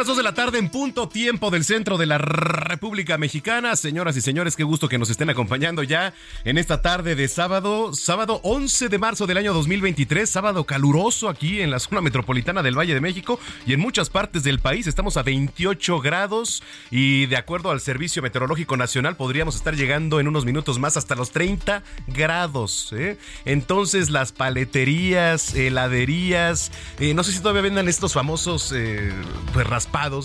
Las 2 de la tarde en punto tiempo del centro de la República Mexicana. Señoras y señores, qué gusto que nos estén acompañando ya en esta tarde de sábado, sábado 11 de marzo del año 2023, sábado caluroso aquí en la zona metropolitana del Valle de México y en muchas partes del país. Estamos a 28 grados y de acuerdo al Servicio Meteorológico Nacional podríamos estar llegando en unos minutos más hasta los 30 grados. ¿eh? Entonces las paleterías, heladerías, eh, no sé si todavía vendan estos famosos eh, pues,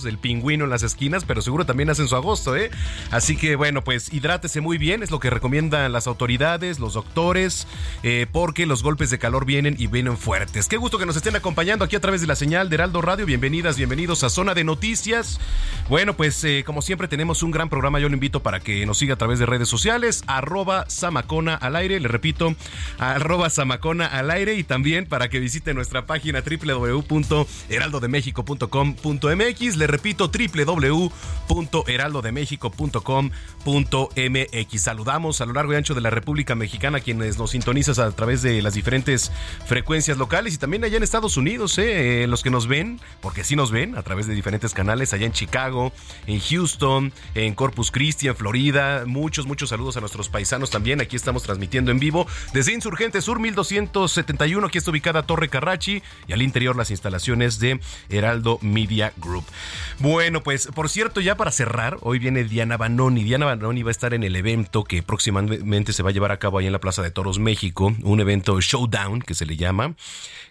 del pingüino en las esquinas, pero seguro también hacen su agosto, ¿eh? Así que bueno, pues hidrátese muy bien, es lo que recomiendan las autoridades, los doctores, eh, porque los golpes de calor vienen y vienen fuertes. Qué gusto que nos estén acompañando aquí a través de la señal de Heraldo Radio. Bienvenidas, bienvenidos a Zona de Noticias. Bueno, pues eh, como siempre tenemos un gran programa. Yo lo invito para que nos siga a través de redes sociales, arroba Samacona al aire. Le repito, arroba Samacona al aire y también para que visite nuestra página www.heraldodemexico.com.mx le repito, www.heraldodemexico.com.mx. Saludamos a lo largo y ancho de la República Mexicana quienes nos sintonizan a través de las diferentes frecuencias locales y también allá en Estados Unidos, ¿eh? Eh, los que nos ven, porque sí nos ven a través de diferentes canales, allá en Chicago, en Houston, en Corpus Christi, en Florida. Muchos, muchos saludos a nuestros paisanos también. Aquí estamos transmitiendo en vivo desde Insurgente Sur 1271. Aquí está ubicada Torre Carrachi y al interior las instalaciones de Heraldo Media Group. Bueno, pues por cierto, ya para cerrar, hoy viene Diana Banoni. Diana Banoni va a estar en el evento que próximamente se va a llevar a cabo ahí en la Plaza de Toros, México, un evento showdown que se le llama,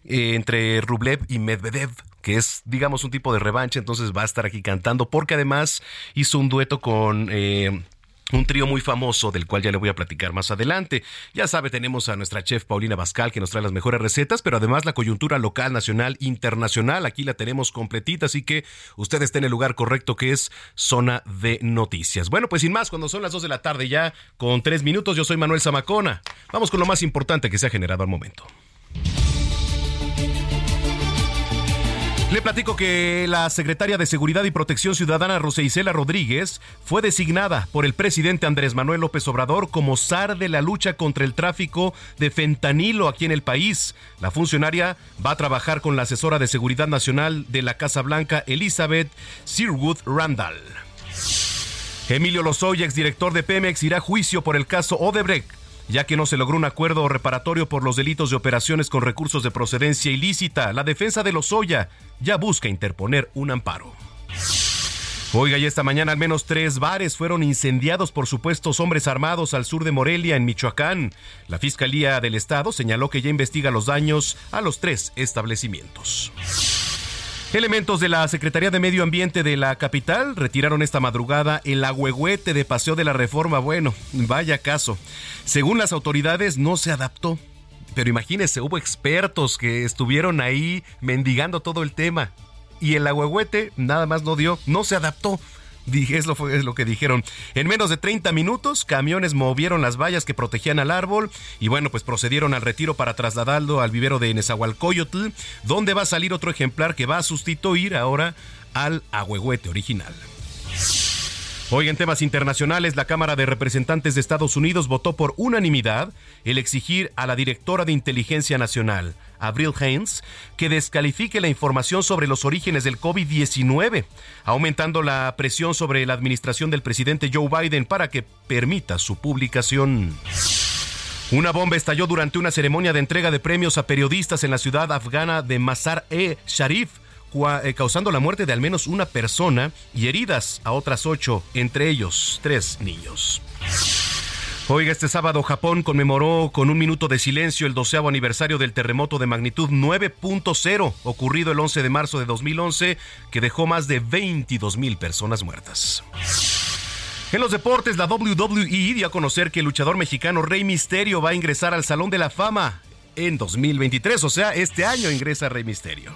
eh, entre Rublev y Medvedev que es, digamos, un tipo de revancha, entonces va a estar aquí cantando, porque además hizo un dueto con eh, un trío muy famoso del cual ya le voy a platicar más adelante. Ya sabe, tenemos a nuestra chef Paulina Bascal que nos trae las mejores recetas, pero además la coyuntura local, nacional, internacional, aquí la tenemos completita, así que usted está en el lugar correcto que es zona de noticias. Bueno, pues sin más, cuando son las 2 de la tarde ya con tres minutos, yo soy Manuel Zamacona. Vamos con lo más importante que se ha generado al momento. Le platico que la secretaria de Seguridad y Protección Ciudadana Rosa Isela Rodríguez fue designada por el presidente Andrés Manuel López Obrador como zar de la lucha contra el tráfico de fentanilo aquí en el país. La funcionaria va a trabajar con la asesora de Seguridad Nacional de la Casa Blanca, Elizabeth Sirwood Randall. Emilio Lozoya, exdirector de Pemex, irá a juicio por el caso Odebrecht ya que no se logró un acuerdo reparatorio por los delitos de operaciones con recursos de procedencia ilícita. La defensa de Lozoya ya busca interponer un amparo. Oiga, y esta mañana al menos tres bares fueron incendiados por supuestos hombres armados al sur de Morelia, en Michoacán. La Fiscalía del Estado señaló que ya investiga los daños a los tres establecimientos. Elementos de la Secretaría de Medio Ambiente de la capital retiraron esta madrugada el agüehuete de Paseo de la Reforma. Bueno, vaya caso. Según las autoridades, no se adaptó. Pero imagínese, hubo expertos que estuvieron ahí mendigando todo el tema. Y el agüehuete nada más no dio, no se adaptó. Dije, es lo, es lo que dijeron. En menos de 30 minutos, camiones movieron las vallas que protegían al árbol y bueno, pues procedieron al retiro para trasladarlo al vivero de Nezahualcóyotl, donde va a salir otro ejemplar que va a sustituir ahora al ahuehuete original. Hoy en temas internacionales, la Cámara de Representantes de Estados Unidos votó por unanimidad el exigir a la directora de Inteligencia Nacional, Avril Haines, que descalifique la información sobre los orígenes del COVID-19, aumentando la presión sobre la administración del presidente Joe Biden para que permita su publicación. Una bomba estalló durante una ceremonia de entrega de premios a periodistas en la ciudad afgana de Mazar-e Sharif, eh, causando la muerte de al menos una persona y heridas a otras ocho, entre ellos tres niños. Oiga, este sábado Japón conmemoró con un minuto de silencio el doceavo aniversario del terremoto de magnitud 9.0 ocurrido el 11 de marzo de 2011 que dejó más de 22 mil personas muertas. En los deportes, la WWE dio a conocer que el luchador mexicano Rey Misterio va a ingresar al Salón de la Fama en 2023, o sea, este año ingresa Rey Misterio.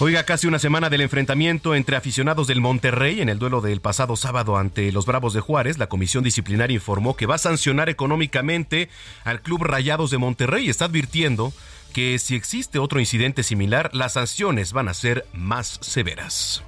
Oiga, casi una semana del enfrentamiento entre aficionados del Monterrey en el duelo del pasado sábado ante los Bravos de Juárez, la comisión disciplinaria informó que va a sancionar económicamente al Club Rayados de Monterrey está advirtiendo que si existe otro incidente similar, las sanciones van a ser más severas.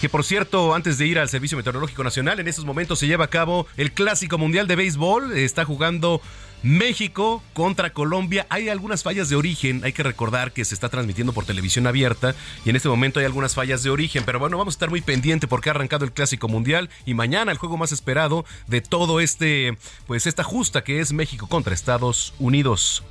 Que por cierto, antes de ir al Servicio Meteorológico Nacional, en estos momentos se lleva a cabo el Clásico Mundial de Béisbol. Está jugando México contra Colombia. Hay algunas fallas de origen. Hay que recordar que se está transmitiendo por televisión abierta y en este momento hay algunas fallas de origen. Pero bueno, vamos a estar muy pendiente porque ha arrancado el Clásico Mundial y mañana el juego más esperado de todo este, pues esta justa que es México contra Estados Unidos.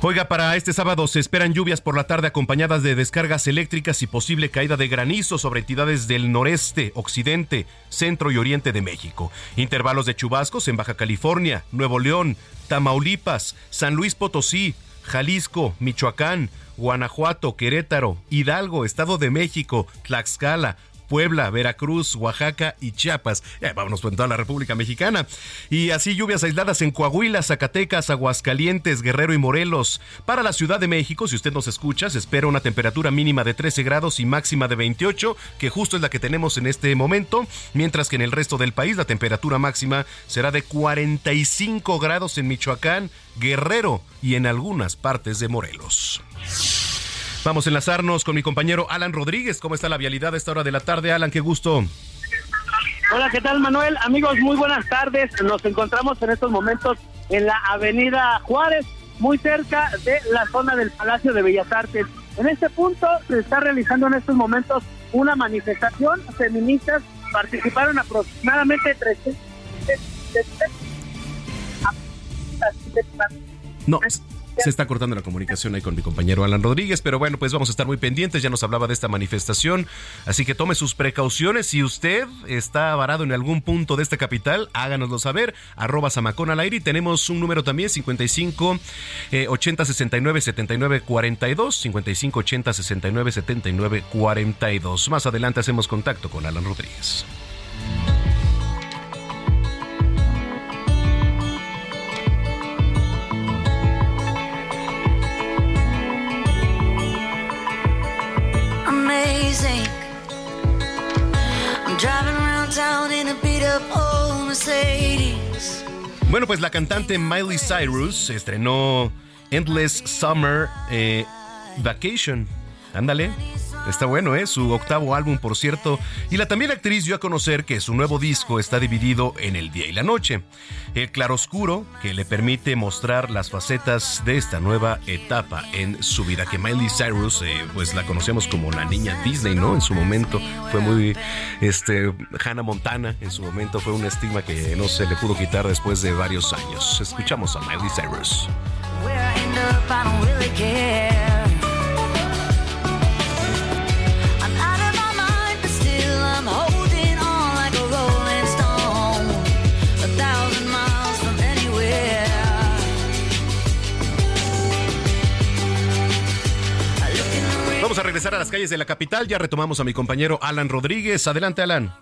Oiga, para este sábado se esperan lluvias por la tarde acompañadas de descargas eléctricas y posible caída de granizo sobre entidades del noreste, occidente, centro y oriente de México. Intervalos de chubascos en Baja California, Nuevo León, Tamaulipas, San Luis Potosí, Jalisco, Michoacán, Guanajuato, Querétaro, Hidalgo, Estado de México, Tlaxcala, Puebla, Veracruz, Oaxaca y Chiapas. vámonos con toda la República Mexicana. Y así lluvias aisladas en Coahuila, Zacatecas, Aguascalientes, Guerrero y Morelos. Para la Ciudad de México, si usted nos escucha, se espera una temperatura mínima de 13 grados y máxima de 28, que justo es la que tenemos en este momento, mientras que en el resto del país la temperatura máxima será de 45 grados en Michoacán, Guerrero y en algunas partes de Morelos. Vamos a enlazarnos con mi compañero Alan Rodríguez. ¿Cómo está la vialidad a esta hora de la tarde? Alan, qué gusto. Hola, ¿qué tal Manuel? Amigos, muy buenas tardes. Nos encontramos en estos momentos en la avenida Juárez, muy cerca de la zona del Palacio de Bellas Artes. En este punto se está realizando en estos momentos una manifestación. Feministas participaron aproximadamente 300. No, se está cortando la comunicación ahí con mi compañero Alan Rodríguez, pero bueno, pues vamos a estar muy pendientes. Ya nos hablaba de esta manifestación, así que tome sus precauciones. Si usted está varado en algún punto de esta capital, háganoslo saber. Arroba Samacón al aire y tenemos un número también, 55 80 69 79 42, 55 80 69 79 42. Más adelante hacemos contacto con Alan Rodríguez. Bueno, pues la cantante Miley Cyrus estrenó Endless Summer eh, Vacation. Ándale. Está bueno, ¿eh? Su octavo álbum, por cierto. Y la también actriz dio a conocer que su nuevo disco está dividido en el día y la noche. El claroscuro que le permite mostrar las facetas de esta nueva etapa en su vida. Que Miley Cyrus, eh, pues la conocemos como la niña Disney, ¿no? En su momento fue muy. Este. Hannah Montana, en su momento fue un estigma que no se le pudo quitar después de varios años. Escuchamos a Miley Cyrus. Vamos a regresar a las calles de la capital. Ya retomamos a mi compañero Alan Rodríguez. Adelante, Alan.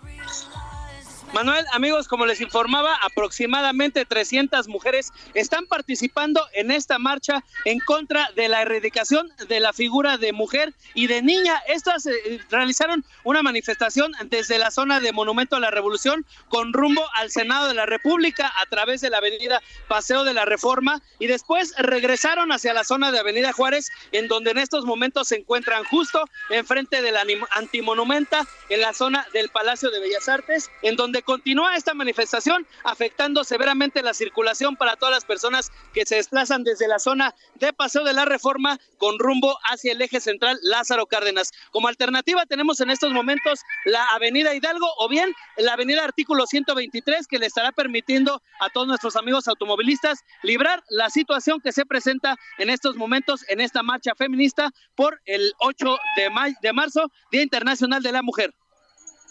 Manuel, amigos, como les informaba, aproximadamente 300 mujeres están participando en esta marcha en contra de la erradicación de la figura de mujer y de niña. Estas eh, realizaron una manifestación desde la zona de Monumento a la Revolución con rumbo al Senado de la República a través de la avenida Paseo de la Reforma y después regresaron hacia la zona de Avenida Juárez, en donde en estos momentos se encuentran justo enfrente de la antimonumenta en la zona del Palacio de Bellas Artes, en donde continúa esta manifestación afectando severamente la circulación para todas las personas que se desplazan desde la zona de Paseo de la Reforma con rumbo hacia el eje central Lázaro Cárdenas. Como alternativa tenemos en estos momentos la Avenida Hidalgo o bien la Avenida Artículo 123 que le estará permitiendo a todos nuestros amigos automovilistas librar la situación que se presenta en estos momentos en esta marcha feminista por el 8 de, de marzo, Día Internacional de la Mujer.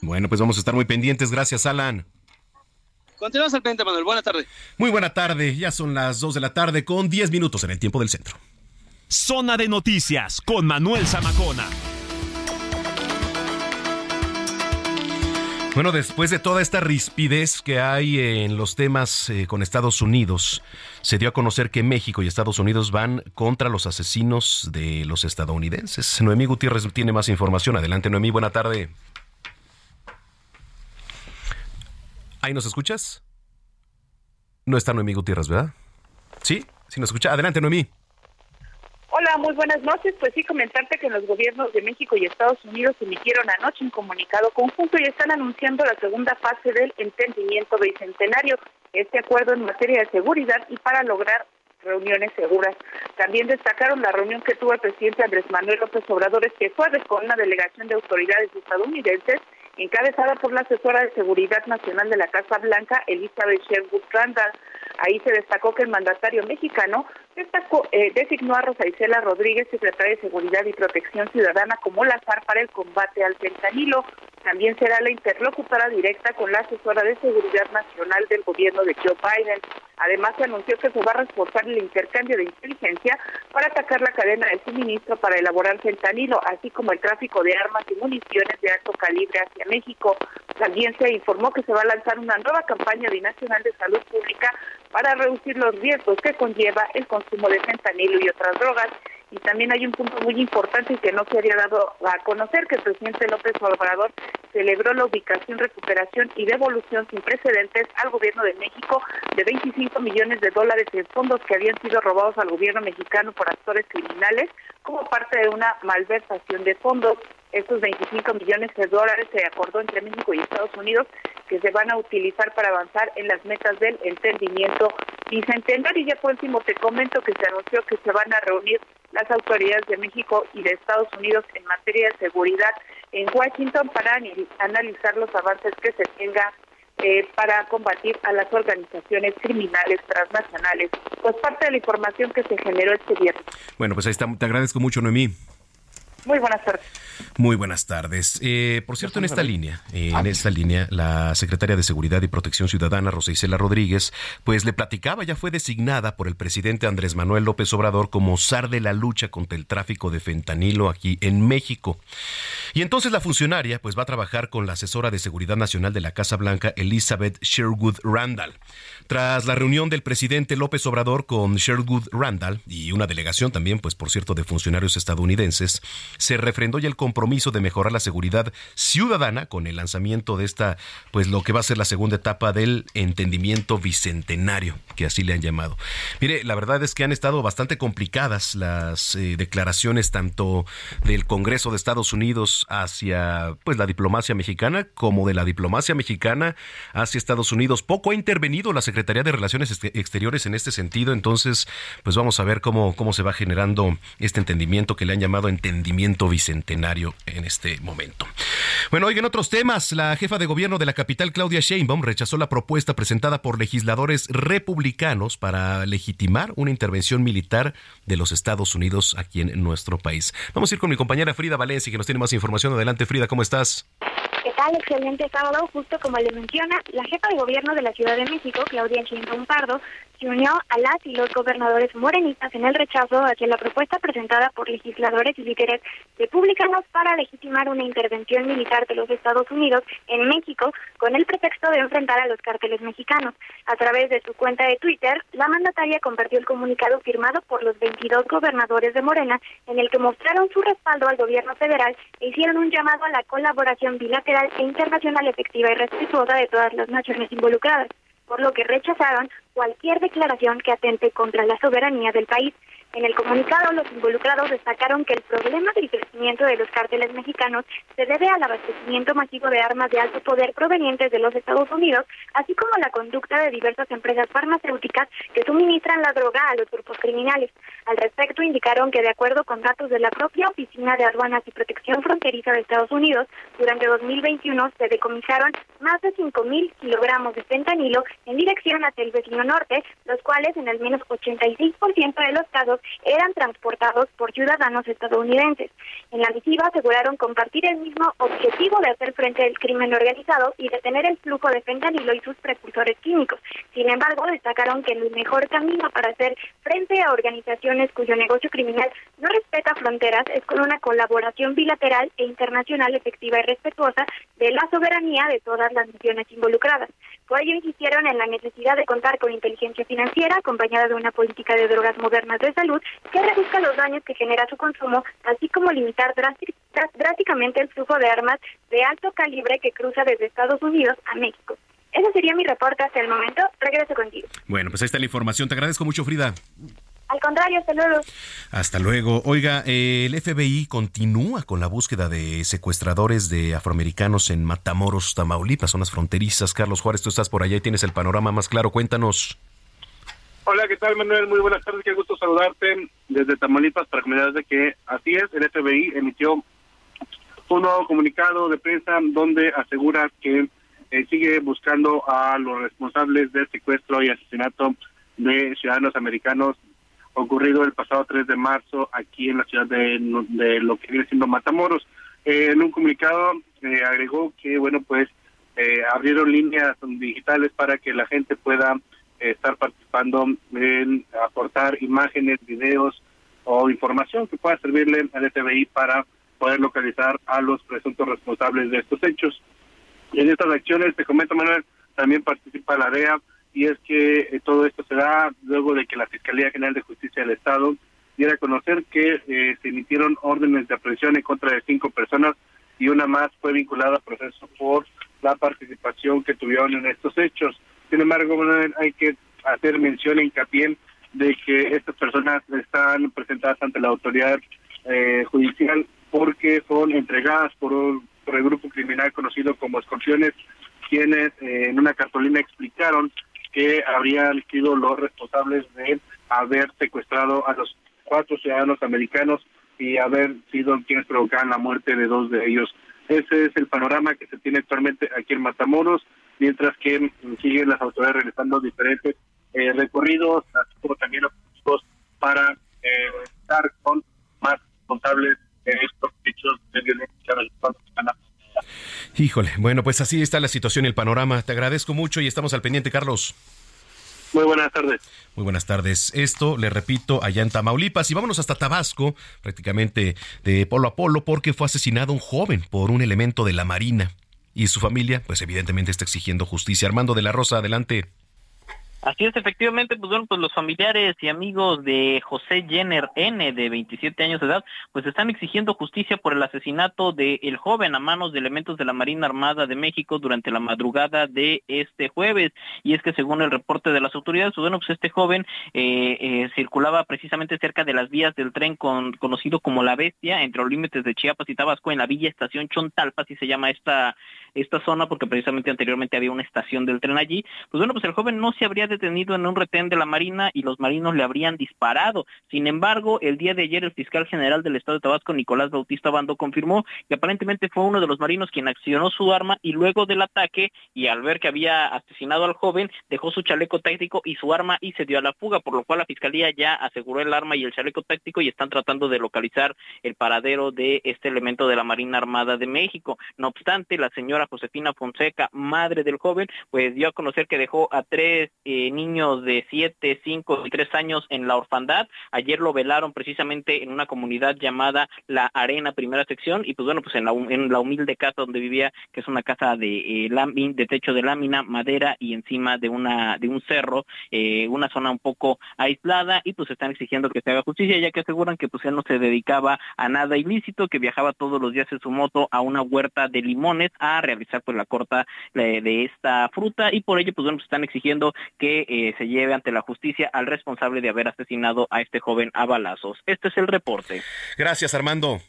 Bueno, pues vamos a estar muy pendientes. Gracias, Alan. Continuamos al pendiente, Manuel. Buena tarde. Muy buena tarde. Ya son las 2 de la tarde con 10 minutos en el tiempo del centro. Zona de noticias con Manuel Zamacona. Bueno, después de toda esta rispidez que hay en los temas eh, con Estados Unidos, se dio a conocer que México y Estados Unidos van contra los asesinos de los estadounidenses. Noemí Gutiérrez tiene más información. Adelante, Noemí, buena tarde. ¿Ahí nos escuchas? No está Noemí Gutiérrez, ¿verdad? Sí, sí nos escucha. Adelante, Noemí. Hola, muy buenas noches. Pues sí, comentarte que los gobiernos de México y Estados Unidos emitieron anoche un comunicado conjunto y están anunciando la segunda fase del entendimiento bicentenario, este acuerdo en materia de seguridad y para lograr reuniones seguras. También destacaron la reunión que tuvo el presidente Andrés Manuel López Obrador este jueves con una delegación de autoridades estadounidenses encabezada por la asesora de Seguridad Nacional de la Casa Blanca, Elizabeth Sherwood Randall. Ahí se destacó que el mandatario mexicano destacó, eh, designó a Rosa Isela Rodríguez, secretaria de Seguridad y Protección Ciudadana, como la para el combate al fentanilo. También será la interlocutora directa con la asesora de Seguridad Nacional del gobierno de Joe Biden. Además, se anunció que se va a reforzar el intercambio de inteligencia para atacar la cadena de suministro para elaborar fentanilo, así como el tráfico de armas y municiones de alto calibre hacia México. También se informó que se va a lanzar una nueva campaña binacional de salud pública para reducir los riesgos que conlleva el consumo de fentanilo y otras drogas. Y también hay un punto muy importante que no se había dado a conocer que el presidente López Obrador celebró la ubicación, recuperación y devolución sin precedentes al gobierno de México de 25 millones de dólares en fondos que habían sido robados al gobierno mexicano por actores criminales como parte de una malversación de fondos. Estos 25 millones de dólares se acordó entre México y Estados Unidos que se van a utilizar para avanzar en las metas del entendimiento bicentenario. Y ya por último te comento que se anunció que se van a reunir las autoridades de México y de Estados Unidos en materia de seguridad en Washington para analizar los avances que se tenga eh, para combatir a las organizaciones criminales transnacionales. Pues parte de la información que se generó este viernes. Bueno, pues ahí está. Te agradezco mucho, Noemí. Muy buenas tardes. Muy buenas tardes. Eh, por cierto, en esta línea, eh, en esta línea, la secretaria de Seguridad y Protección Ciudadana, Rosa Isela Rodríguez, pues le platicaba, ya fue designada por el presidente Andrés Manuel López Obrador como zar de la lucha contra el tráfico de fentanilo aquí en México. Y entonces la funcionaria, pues va a trabajar con la asesora de Seguridad Nacional de la Casa Blanca, Elizabeth Sherwood Randall. Tras la reunión del presidente López Obrador con Sherwood Randall y una delegación también, pues por cierto, de funcionarios estadounidenses, se refrendó ya el compromiso de mejorar la seguridad ciudadana con el lanzamiento de esta, pues lo que va a ser la segunda etapa del entendimiento bicentenario, que así le han llamado. Mire, la verdad es que han estado bastante complicadas las eh, declaraciones tanto del Congreso de Estados Unidos hacia pues la diplomacia mexicana como de la diplomacia mexicana hacia Estados Unidos. Poco ha intervenido la Secretaría de Relaciones Exteriores en este sentido, entonces pues vamos a ver cómo, cómo se va generando este entendimiento que le han llamado entendimiento bicentenario en este momento. Bueno, oigan otros temas. La jefa de gobierno de la capital, Claudia Sheinbaum, rechazó la propuesta presentada por legisladores republicanos para legitimar una intervención militar de los Estados Unidos aquí en nuestro país. Vamos a ir con mi compañera Frida Valencia, que nos tiene más información. Adelante, Frida, ¿cómo estás? ¿Qué tal? Excelente sábado. Justo como le menciona, la jefa de gobierno de la Ciudad de México, Claudia Sheinbaum Pardo, se unió a las y los gobernadores morenistas en el rechazo hacia la propuesta presentada por legisladores y líderes republicanos para legitimar una intervención militar de los Estados Unidos en México con el pretexto de enfrentar a los cárteles mexicanos. A través de su cuenta de Twitter, la mandataria compartió el comunicado firmado por los 22 gobernadores de Morena en el que mostraron su respaldo al gobierno federal e hicieron un llamado a la colaboración bilateral e internacional efectiva y respetuosa de todas las naciones involucradas por lo que rechazaron cualquier declaración que atente contra la soberanía del país. En el comunicado, los involucrados destacaron que el problema del crecimiento de los cárteles mexicanos se debe al abastecimiento masivo de armas de alto poder provenientes de los Estados Unidos, así como la conducta de diversas empresas farmacéuticas que suministran la droga a los grupos criminales. Al respecto, indicaron que de acuerdo con datos de la propia Oficina de Aduanas y Protección Fronteriza de Estados Unidos, durante 2021 se decomisaron más de 5.000 kilogramos de fentanilo en dirección hacia el vecino norte, los cuales en al menos 86% de los casos eran transportados por ciudadanos estadounidenses. En la misiva aseguraron compartir el mismo objetivo de hacer frente al crimen organizado y detener el flujo de fentanilo y sus precursores químicos. Sin embargo, destacaron que el mejor camino para hacer frente a organizaciones cuyo negocio criminal no respeta fronteras es con una colaboración bilateral e internacional efectiva y respetuosa de la soberanía de todas las naciones involucradas. Por ello insistieron en la necesidad de contar con inteligencia financiera acompañada de una política de drogas modernas de salud que reduzca los daños que genera su consumo, así como limitar drásticamente el flujo de armas de alto calibre que cruza desde Estados Unidos a México. Ese sería mi reporte hasta el momento. Regreso contigo. Bueno, pues ahí está la información. Te agradezco mucho, Frida. Al contrario, hasta luego. Hasta luego. Oiga, el FBI continúa con la búsqueda de secuestradores de afroamericanos en Matamoros, Tamaulipas, zonas fronterizas. Carlos Juárez, tú estás por allá y tienes el panorama más claro. Cuéntanos. Hola, ¿qué tal, Manuel? Muy buenas tardes. Qué gusto saludarte desde Tamaulipas para de que así es, el FBI emitió un nuevo comunicado de prensa donde asegura que eh, sigue buscando a los responsables del secuestro y asesinato de ciudadanos americanos ocurrido el pasado 3 de marzo aquí en la ciudad de, lo que viene siendo Matamoros. Eh, en un comunicado eh, agregó que, bueno, pues eh, abrieron líneas digitales para que la gente pueda estar participando en aportar imágenes, videos o información que pueda servirle al FBI para poder localizar a los presuntos responsables de estos hechos. En estas acciones, te comento, Manuel, también participa la DEA, y es que eh, todo esto se da luego de que la Fiscalía General de Justicia del Estado diera a conocer que eh, se emitieron órdenes de aprehensión en contra de cinco personas y una más fue vinculada al proceso por la participación que tuvieron en estos hechos. Sin embargo, hay que hacer mención e hincapié de que estas personas están presentadas ante la autoridad eh, judicial porque son entregadas por, por el grupo criminal conocido como Escorpiones, quienes en una cartulina explicaron que habrían sido los responsables de haber secuestrado a los cuatro ciudadanos americanos y haber sido quienes provocaron la muerte de dos de ellos. Ese es el panorama que se tiene actualmente aquí en Matamoros, mientras que siguen las autoridades realizando diferentes eh, recorridos, así como también objetivos para eh, estar con más responsables de estos hechos de violencia Híjole, bueno, pues así está la situación y el panorama. Te agradezco mucho y estamos al pendiente, Carlos. Muy buenas tardes. Muy buenas tardes. Esto, le repito, allá en Tamaulipas. Y vámonos hasta Tabasco, prácticamente de polo a polo, porque fue asesinado un joven por un elemento de la Marina. Y su familia, pues evidentemente está exigiendo justicia. Armando de la Rosa, adelante. Así es, efectivamente, pues bueno, pues los familiares y amigos de José Jenner N, de 27 años de edad, pues están exigiendo justicia por el asesinato del el joven a manos de elementos de la Marina Armada de México durante la madrugada de este jueves. Y es que según el reporte de las autoridades, pues bueno, pues este joven eh, eh, circulaba precisamente cerca de las vías del tren con, conocido como La Bestia, entre los límites de Chiapas y Tabasco, en la Villa Estación Chontalpa, así se llama esta, esta zona, porque precisamente anteriormente había una estación del tren allí. Pues bueno, pues el joven no se habría detenido en un retén de la Marina y los marinos le habrían disparado. Sin embargo, el día de ayer el fiscal general del estado de Tabasco, Nicolás Bautista Bando, confirmó que aparentemente fue uno de los marinos quien accionó su arma y luego del ataque y al ver que había asesinado al joven, dejó su chaleco táctico y su arma y se dio a la fuga, por lo cual la fiscalía ya aseguró el arma y el chaleco táctico y están tratando de localizar el paradero de este elemento de la Marina Armada de México. No obstante, la señora Josefina Fonseca, madre del joven, pues dio a conocer que dejó a tres eh, niños de 7, 5 y 3 años en la orfandad. Ayer lo velaron precisamente en una comunidad llamada La Arena Primera Sección y pues bueno, pues en la, humilde casa donde vivía, que es una casa de, eh, techo de lámina, madera y encima de un cerro, eh, una zona un poco aislada y pues están exigiendo que se haga justicia ya que aseguran que pues él no se dedicaba a nada ilícito, que viajaba todos los días en su moto a una huerta de limones a realizar realizar pues la corta de, esta fruta y por ello pues bueno, pues, están exigiendo que eh, se lleve ante la justicia al responsable de haber asesinado a este joven a balazos. Este es el reporte. Gracias, Armando.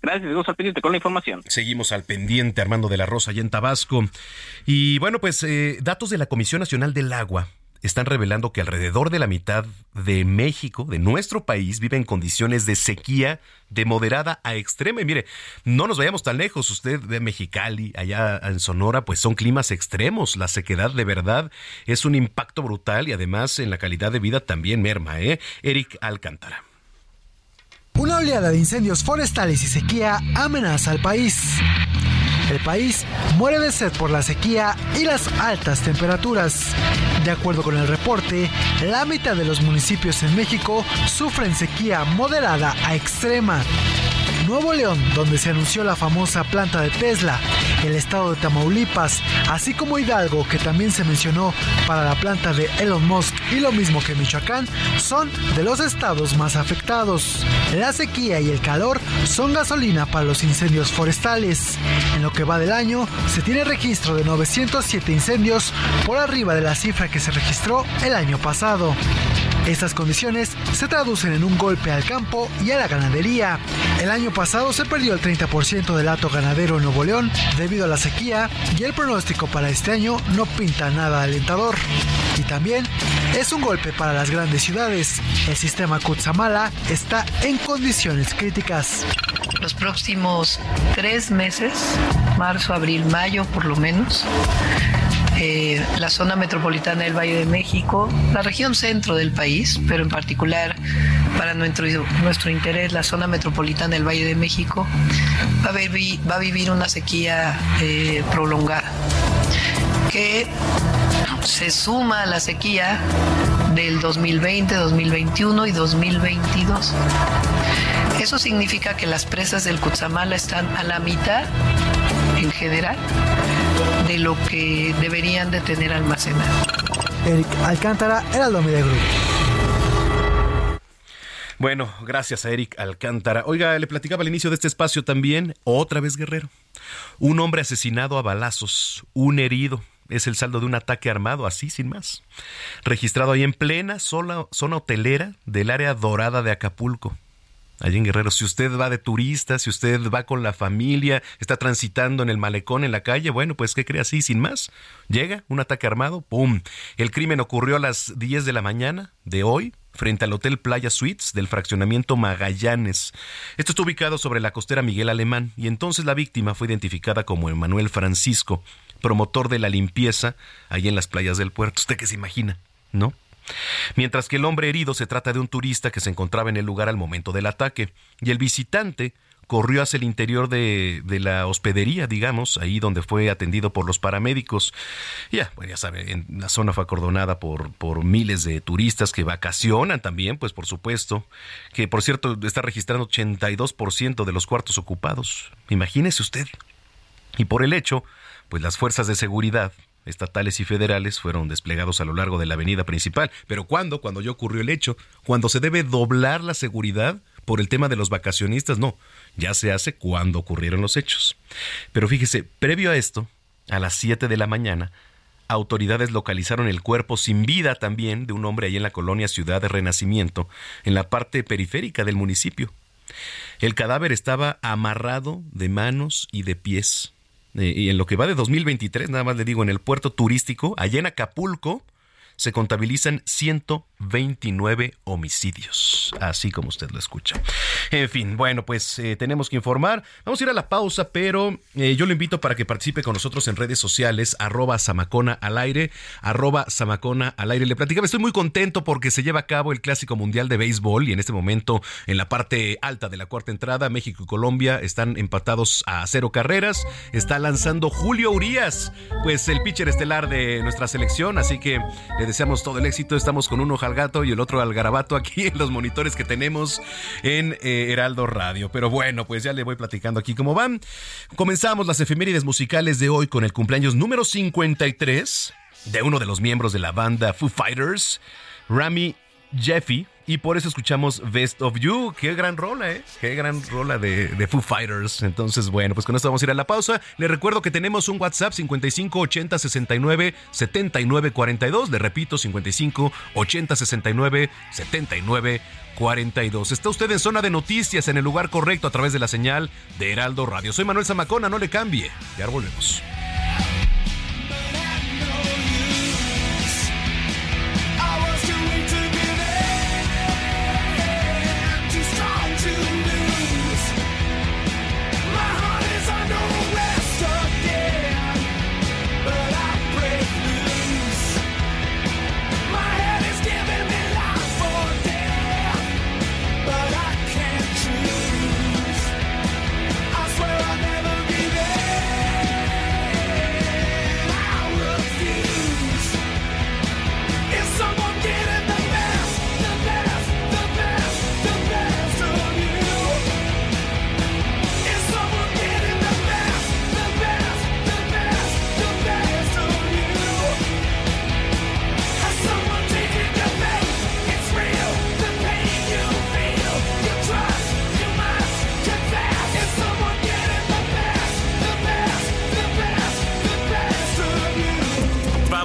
Gracias, seguimos al pendiente con la información. Seguimos al pendiente, Armando de la Rosa, allá en Tabasco. Y bueno, pues eh, datos de la Comisión Nacional del Agua están revelando que alrededor de la mitad de México, de nuestro país, vive en condiciones de sequía de moderada a extrema. Y mire, no nos vayamos tan lejos. Usted de Mexicali, allá en Sonora, pues son climas extremos. La sequedad de verdad es un impacto brutal y además en la calidad de vida también merma. ¿eh? Eric Alcántara. Una oleada de incendios forestales y sequía amenaza al país. El país muere de sed por la sequía y las altas temperaturas. De acuerdo con el reporte, la mitad de los municipios en México sufren sequía moderada a extrema. Nuevo León, donde se anunció la famosa planta de Tesla, el estado de Tamaulipas, así como Hidalgo, que también se mencionó para la planta de Elon Musk, y lo mismo que Michoacán, son de los estados más afectados. La sequía y el calor son gasolina para los incendios forestales. En lo que va del año, se tiene registro de 907 incendios por arriba de la cifra que se registró el año pasado. Estas condiciones se traducen en un golpe al campo y a la ganadería. El año pasado se perdió el 30% del hato ganadero en Nuevo León debido a la sequía y el pronóstico para este año no pinta nada alentador. Y también es un golpe para las grandes ciudades. El sistema Kutsamala está en condiciones críticas. Los próximos tres meses, marzo, abril, mayo por lo menos, eh, la zona metropolitana del Valle de México, la región centro del país, pero en particular para nuestro, nuestro interés la zona metropolitana del Valle de México, va a vivir, una sequía eh, prolongada que se suma a la sequía del 2020, 2021 y 2022. Eso significa que las presas del Cutzamala están a la mitad en general de lo que deberían de tener almacenado. Eric Alcántara, Heraldo Media Group. Bueno, gracias a Eric Alcántara. Oiga, le platicaba al inicio de este espacio también, otra vez Guerrero. Un hombre asesinado a balazos, un herido. Es el saldo de un ataque armado, así sin más. Registrado ahí en plena zona hotelera del área dorada de Acapulco allí en Guerrero. Si usted va de turista, si usted va con la familia, está transitando en el malecón, en la calle, bueno, pues ¿qué cree así? Sin más, llega un ataque armado, ¡pum! El crimen ocurrió a las 10 de la mañana de hoy, frente al Hotel Playa Suites del fraccionamiento Magallanes. Esto está ubicado sobre la costera Miguel Alemán y entonces la víctima fue identificada como Emanuel Francisco, promotor de la limpieza ahí en las playas del puerto. ¿Usted qué se imagina? ¿No? Mientras que el hombre herido se trata de un turista que se encontraba en el lugar al momento del ataque, y el visitante corrió hacia el interior de, la hospedería, digamos, ahí donde fue atendido por los paramédicos. Ya, pues ya sabe, en la zona fue acordonada por, por miles de turistas que vacacionan también, pues por supuesto, que por cierto está registrando 82% de los cuartos ocupados. Imagínese usted. Y por el hecho, pues las fuerzas de seguridad estatales y federales fueron desplegados a lo largo de la avenida principal. Pero ¿cuándo? Cuando ya ocurrió el hecho. Cuando se debe doblar la seguridad por el tema de los vacacionistas, no. Ya se hace cuando ocurrieron los hechos. Pero fíjese, previo a esto, a las 7 de la mañana, autoridades localizaron el cuerpo sin vida también de un hombre ahí en la colonia Ciudad de Renacimiento, en la parte periférica del municipio. El cadáver estaba amarrado de manos y de pies. Eh, y en lo que va de 2023, nada más le digo, en el puerto turístico, allá en Acapulco, se contabilizan 129 homicidios, así como usted lo escucha. En fin, bueno, pues eh, tenemos que informar. Vamos a ir a la pausa, pero eh, yo lo invito para que participe con nosotros en redes sociales, arroba Samacona al aire, arroba Samacona al aire. Le platicaba, estoy muy contento porque se lleva a cabo el Clásico Mundial de Béisbol y en este momento en la parte alta de la cuarta entrada, México y Colombia están empatados a cero carreras. Está lanzando Julio Urias, pues el pitcher estelar de nuestra selección, así que le deseamos todo el éxito. Estamos con uno al gato y el otro al garabato aquí en los monitores que tenemos en eh, Heraldo Radio. Pero bueno, pues ya le voy platicando aquí cómo van. Comenzamos las efemérides musicales de hoy con el cumpleaños número 53 de uno de los miembros de la banda Foo Fighters, Rami Jeffy y por eso escuchamos Best of You. Qué gran rola, ¿eh? Qué gran rola de, de, Foo Fighters. Entonces, bueno, pues con esto vamos a ir a la pausa. Les recuerdo que tenemos un WhatsApp 55 80 69 79 42. Le repito, 55 80 69 79 42. Está usted en zona de noticias en el lugar correcto a través de la señal de Heraldo Radio. Soy Manuel Zamacona, no le cambie. Ya volvemos.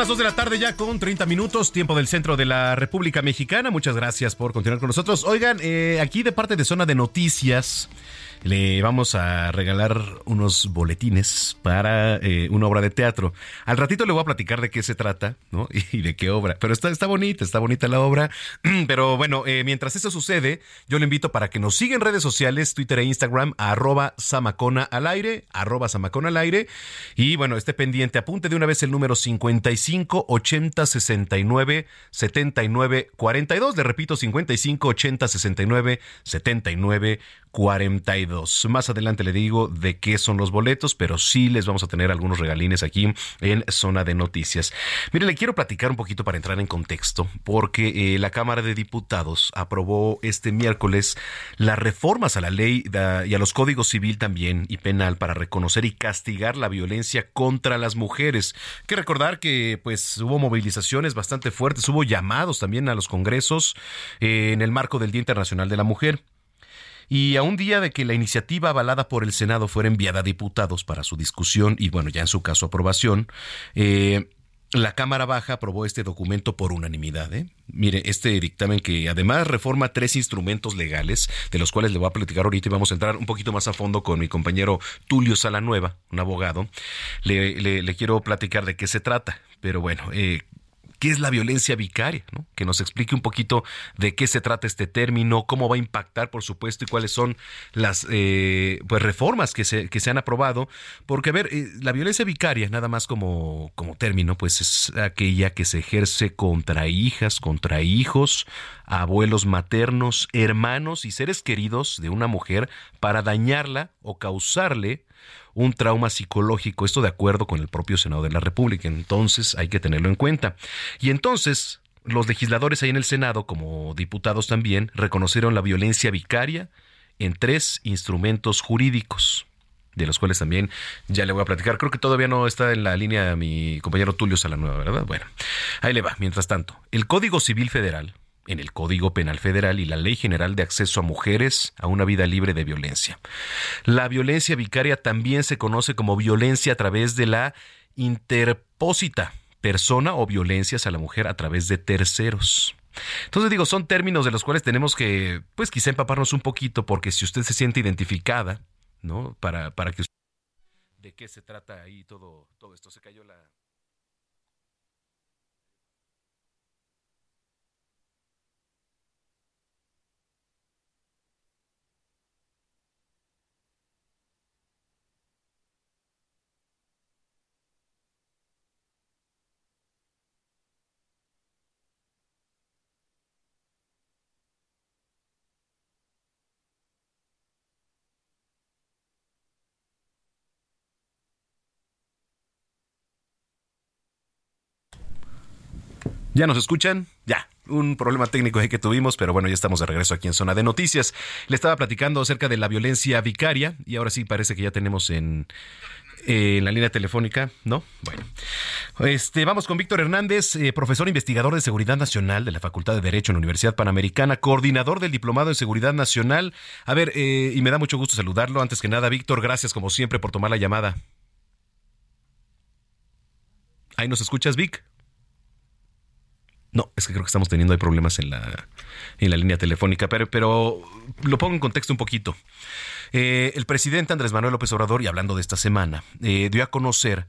Las 2 de la tarde ya con 30 minutos, tiempo del centro de la República Mexicana. Muchas gracias por continuar con nosotros. Oigan, eh, aquí de parte de Zona de Noticias le vamos a regalar unos boletines para eh, una obra de teatro. Al ratito le voy a platicar de qué se trata, ¿no? Y de qué obra. Pero está, está bonita, está bonita la obra. Pero bueno, eh, mientras eso sucede, yo le invito para que nos siga en redes sociales, Twitter e Instagram, arroba Samacona al aire, arroba Samacona al aire. Y bueno, esté pendiente, apunte de una vez el número 55 80 69 79 42. Le repito, 55 80 69 79 42. Más adelante le digo de qué son los boletos, pero sí les vamos a tener algunos regalines aquí en Zona de Noticias. Mire, le quiero platicar un poquito para entrar en contexto, porque eh, la Cámara de Diputados aprobó este miércoles las reformas a la ley y a los códigos civil también y penal para reconocer y castigar la violencia contra las mujeres. Hay que recordar que pues hubo movilizaciones bastante fuertes, hubo llamados también a los congresos eh, en el marco del Día Internacional de la Mujer. Y a un día de que la iniciativa avalada por el Senado fuera enviada a diputados para su discusión y, bueno, ya en su caso aprobación, eh, la Cámara Baja aprobó este documento por unanimidad. ¿eh? Mire, este dictamen que además reforma tres instrumentos legales, de los cuales le voy a platicar ahorita y vamos a entrar un poquito más a fondo con mi compañero Tulio Salanueva, un abogado. Le, le quiero platicar de qué se trata. Pero bueno, eh, qué es la violencia vicaria, ¿no? que nos explique un poquito de qué se trata este término, cómo va a impactar, por supuesto, y cuáles son las eh, pues reformas que se, que se han aprobado. Porque, a ver, eh, la violencia vicaria, nada más como, como término, pues es aquella que se ejerce contra hijas, contra hijos, abuelos maternos, hermanos y seres queridos de una mujer para dañarla o causarle un trauma psicológico, esto de acuerdo con el propio Senado de la República, entonces hay que tenerlo en cuenta. Y entonces los legisladores ahí en el Senado, como diputados también, reconocieron la violencia vicaria en tres instrumentos jurídicos de los cuales también ya le voy a platicar. Creo que todavía no está en la línea mi compañero Tulio Salanueva, ¿verdad? Bueno, ahí le va. Mientras tanto, el Código Civil Federal en el Código Penal Federal y la Ley General de Acceso a Mujeres a una vida libre de violencia. La violencia vicaria también se conoce como violencia a través de la interpósita persona o violencias a la mujer a través de terceros. Entonces digo, son términos de los cuales tenemos que, pues quizá empaparnos un poquito, porque si usted se siente identificada, ¿no? Para, para que de qué se trata ahí todo, todo esto. Se cayó la, ¿Ya nos escuchan? Ya, un problema técnico que tuvimos, pero bueno, ya estamos de regreso aquí en Zona de Noticias. Le estaba platicando acerca de la violencia vicaria y ahora sí parece que ya tenemos en, en la línea telefónica, ¿no? Bueno, este, vamos con Víctor Hernández, eh, profesor investigador de Seguridad Nacional de la Facultad de Derecho en la Universidad Panamericana, coordinador del Diplomado en Seguridad Nacional. A ver, eh, y me da mucho gusto saludarlo. Antes que nada, Víctor, gracias como siempre por tomar la llamada. ¿Ahí nos escuchas, Vic? No, es que creo que estamos teniendo ahí problemas en la, en la línea telefónica, pero, pero lo pongo en contexto un poquito. Eh, el presidente Andrés Manuel López Obrador, y hablando de esta semana, eh, dio a conocer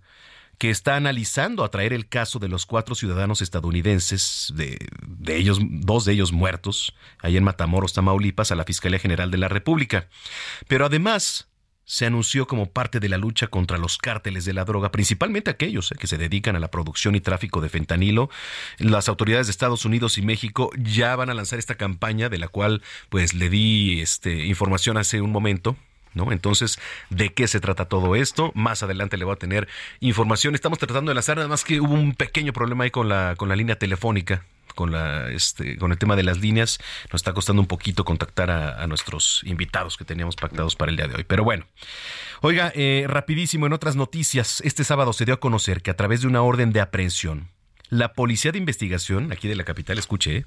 que está analizando atraer el caso de los cuatro ciudadanos estadounidenses, de, de, ellos, dos de ellos muertos, ahí en Matamoros, Tamaulipas, a la Fiscalía General de la República. Pero además se anunció como parte de la lucha contra los cárteles de la droga, principalmente aquellos eh, que se dedican a la producción y tráfico de fentanilo. Las autoridades de Estados Unidos y México ya van a lanzar esta campaña de la cual pues le di este, información hace un momento. ¿No? Entonces, ¿de qué se trata todo esto? Más adelante le voy a tener información. Estamos tratando de lanzar, nada más que hubo un pequeño problema ahí con la, con la línea telefónica con la este con el tema de las líneas nos está costando un poquito contactar a, nuestros invitados que teníamos pactados para el día de hoy. Pero bueno oiga eh, rapidísimo en otras noticias este sábado se dio a conocer que a través de una orden de aprehensión la policía de investigación aquí de la capital escuché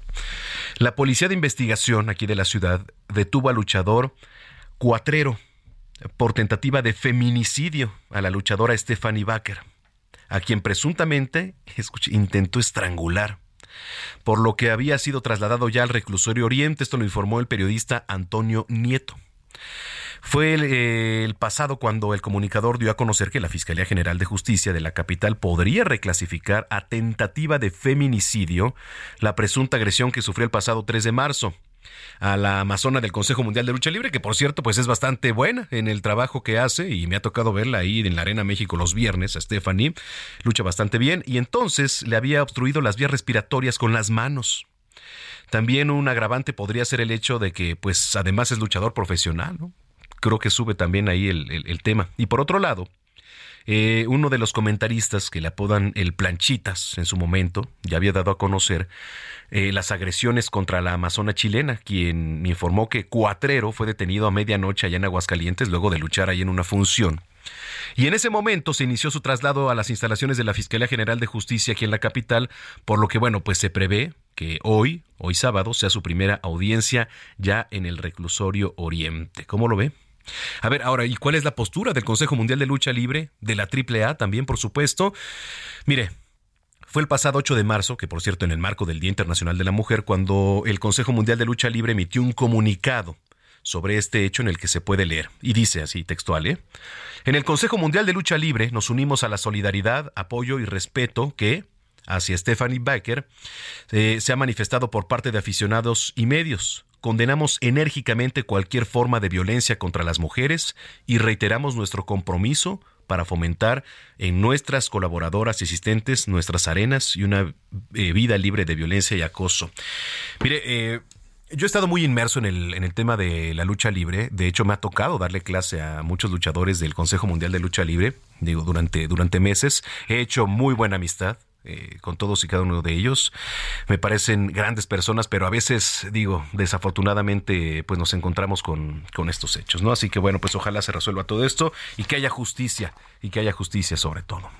la policía de investigación aquí de la ciudad detuvo al luchador Cuatrero por tentativa de feminicidio a la luchadora Stephanie Baker a quien presuntamente intentó estrangular por lo que había sido trasladado ya al reclusorio Oriente. Esto lo informó el periodista Antonio Nieto. Fue el, eh, el, pasado cuando el comunicador dio a conocer que la Fiscalía General de Justicia de la capital podría reclasificar a tentativa de feminicidio la presunta agresión que sufrió el pasado 3 de marzo a la amazona del Consejo Mundial de Lucha Libre, que por cierto, pues es bastante buena en el trabajo que hace y me ha tocado verla ahí en la Arena México los viernes, a Stephanie, lucha bastante bien y entonces le había obstruido las vías respiratorias con las manos. También un agravante podría ser el hecho de que, pues, además es luchador profesional, ¿no? Creo que sube también ahí el, el, el tema. Y por otro lado, eh, uno de los comentaristas que le apodan el Planchitas en su momento ya había dado a conocer eh, las agresiones contra la amazona chilena, quien informó que Cuatrero fue detenido a medianoche allá en Aguascalientes luego de luchar ahí en una función. Y en ese momento se inició su traslado a las instalaciones de la Fiscalía General de Justicia aquí en la capital, por lo que, bueno, pues se prevé que hoy, hoy sábado, sea su primera audiencia ya en el reclusorio Oriente. ¿Cómo lo ve? A ver, ahora, ¿y cuál es la postura del Consejo Mundial de Lucha Libre, de la AAA también, por supuesto? Mire, fue el pasado 8 de marzo, que por cierto en el marco del Día Internacional de la Mujer, cuando el Consejo Mundial de Lucha Libre emitió un comunicado sobre este hecho en el que se puede leer. Y dice así, textual, ¿eh? En el Consejo Mundial de Lucha Libre nos unimos a la solidaridad, apoyo y respeto que, hacia Stephanie Becker, eh, se ha manifestado por parte de aficionados y medios. Condenamos enérgicamente cualquier forma de violencia contra las mujeres y reiteramos nuestro compromiso para fomentar en nuestras colaboradoras y asistentes nuestras arenas y una eh, vida libre de violencia y acoso. Mire, eh, yo he estado muy inmerso en el, en el tema de la lucha libre. De hecho, me ha tocado darle clase a muchos luchadores del Consejo Mundial de Lucha Libre, digo, durante, durante meses. He hecho muy buena amistad. Eh, con todos y cada uno de ellos. Me parecen grandes personas, pero a veces, digo, desafortunadamente, pues nos encontramos con, con estos hechos, ¿no? Así que bueno, pues ojalá se resuelva todo esto y que haya justicia, y que haya justicia sobre todo.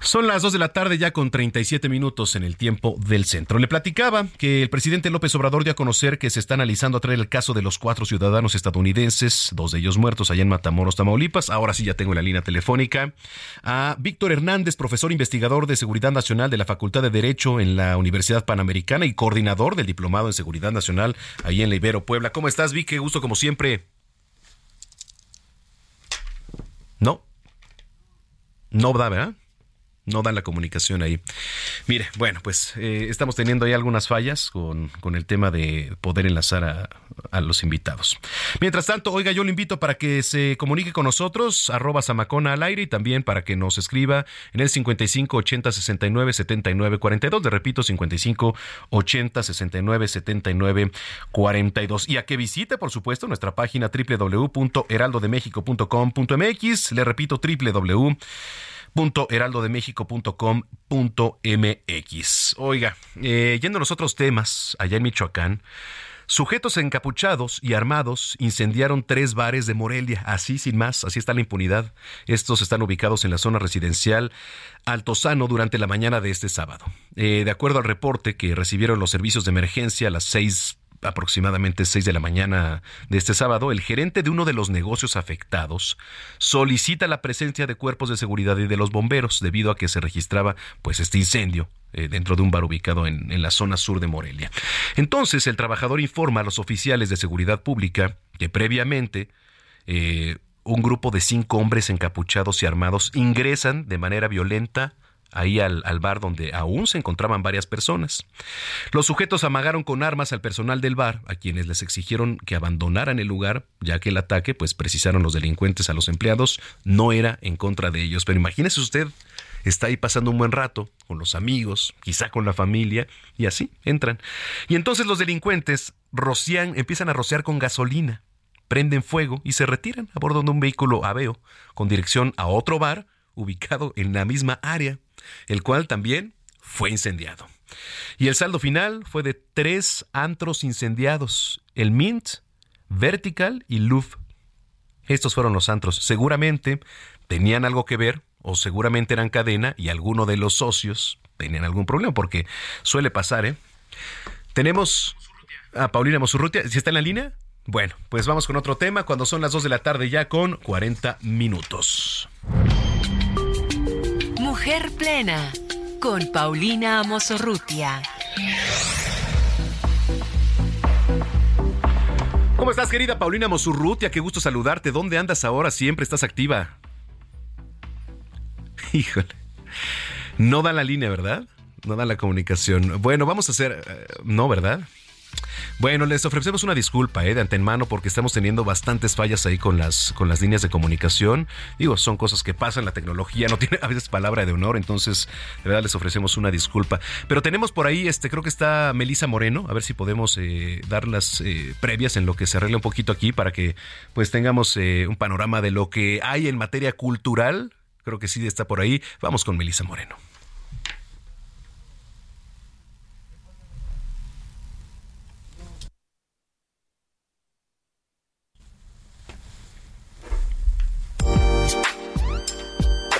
Son las 2 de la tarde ya con 37 minutos en el tiempo del centro. Le platicaba que el presidente López Obrador dio a conocer que se está analizando a traer el caso de los cuatro ciudadanos estadounidenses, dos de ellos muertos allá en Matamoros, Tamaulipas. Ahora sí ya tengo la línea telefónica a Víctor Hernández, profesor investigador de Seguridad Nacional de la Facultad de Derecho en la Universidad Panamericana y coordinador del Diplomado en Seguridad Nacional ahí en la Ibero, Puebla. ¿Cómo estás, Vic? Qué gusto como siempre. No. No da, ¿verdad? No da la comunicación ahí. Mire, bueno, pues eh, estamos teniendo ahí algunas fallas con, con el tema de poder enlazar a, a, los invitados. Mientras tanto, oiga, yo lo invito para que se comunique con nosotros, arroba Samacona al aire y también para que nos escriba en el 55 80 69 79 42. Le repito, 55 80 69 79 42. Y a que visite, por supuesto, nuestra página www.heraldodemexico.com.mx. Le repito, www www.heraldodemexico.com.mx. Oiga, eh, yendo a los otros temas, allá en Michoacán, Sujetos encapuchados y armados incendiaron tres bares de Morelia, así sin más, así está la impunidad. Estos están ubicados en la zona residencial Altozano durante la mañana de este sábado. Eh, de acuerdo al reporte que recibieron los servicios de emergencia a las seis aproximadamente 6 de la mañana de este sábado, el gerente de uno de los negocios afectados solicita la presencia de cuerpos de seguridad y de los bomberos debido a que se registraba pues este incendio eh, dentro de un bar ubicado en, la zona sur de Morelia. Entonces el trabajador informa a los oficiales de seguridad pública que previamente eh, un grupo de cinco hombres encapuchados y armados ingresan de manera violenta ahí al, bar donde aún se encontraban varias personas. Los sujetos amagaron con armas al personal del bar, a quienes les exigieron que abandonaran el lugar, ya que el ataque, pues precisaron los delincuentes a los empleados, no era en contra de ellos. Pero imagínese usted, está ahí pasando un buen rato con los amigos, quizá con la familia, y así entran. Y entonces los delincuentes rocian, empiezan a rociar con gasolina, prenden fuego y se retiran a bordo de un vehículo Aveo con dirección a otro bar ubicado en la misma área el cual también fue incendiado. Y el saldo final fue de tres antros incendiados, el Mint, Vertical y Louvre. Estos fueron los antros. Seguramente tenían algo que ver o seguramente eran cadena y alguno de los socios tenían algún problema porque suele pasar, ¿eh? Tenemos a Paulina Mosurrutia, ¿si está en la línea? Bueno, pues vamos con otro tema cuando son las 2 de la tarde ya con 40 minutos. Mujer Plena con Paulina Amosorrutia. ¿Cómo estás, querida Paulina Mosurrutia? Qué gusto saludarte. ¿Dónde andas ahora? Siempre estás activa. Híjole. No da la línea, ¿verdad? No da la comunicación. Bueno, vamos a hacer... Eh, no, ¿verdad? Bueno, les ofrecemos una disculpa eh, de antemano porque estamos teniendo bastantes fallas ahí con las, con las líneas de comunicación. Digo, son cosas que pasan, la tecnología no tiene a veces palabra de honor, entonces de verdad les ofrecemos una disculpa. Pero tenemos por ahí, este, creo que está Melisa Moreno, a ver si podemos eh, dar las eh, previas en lo que se arregla un poquito aquí para que pues tengamos eh, un panorama de lo que hay en materia cultural. Creo que sí está por ahí. Vamos con Melisa Moreno.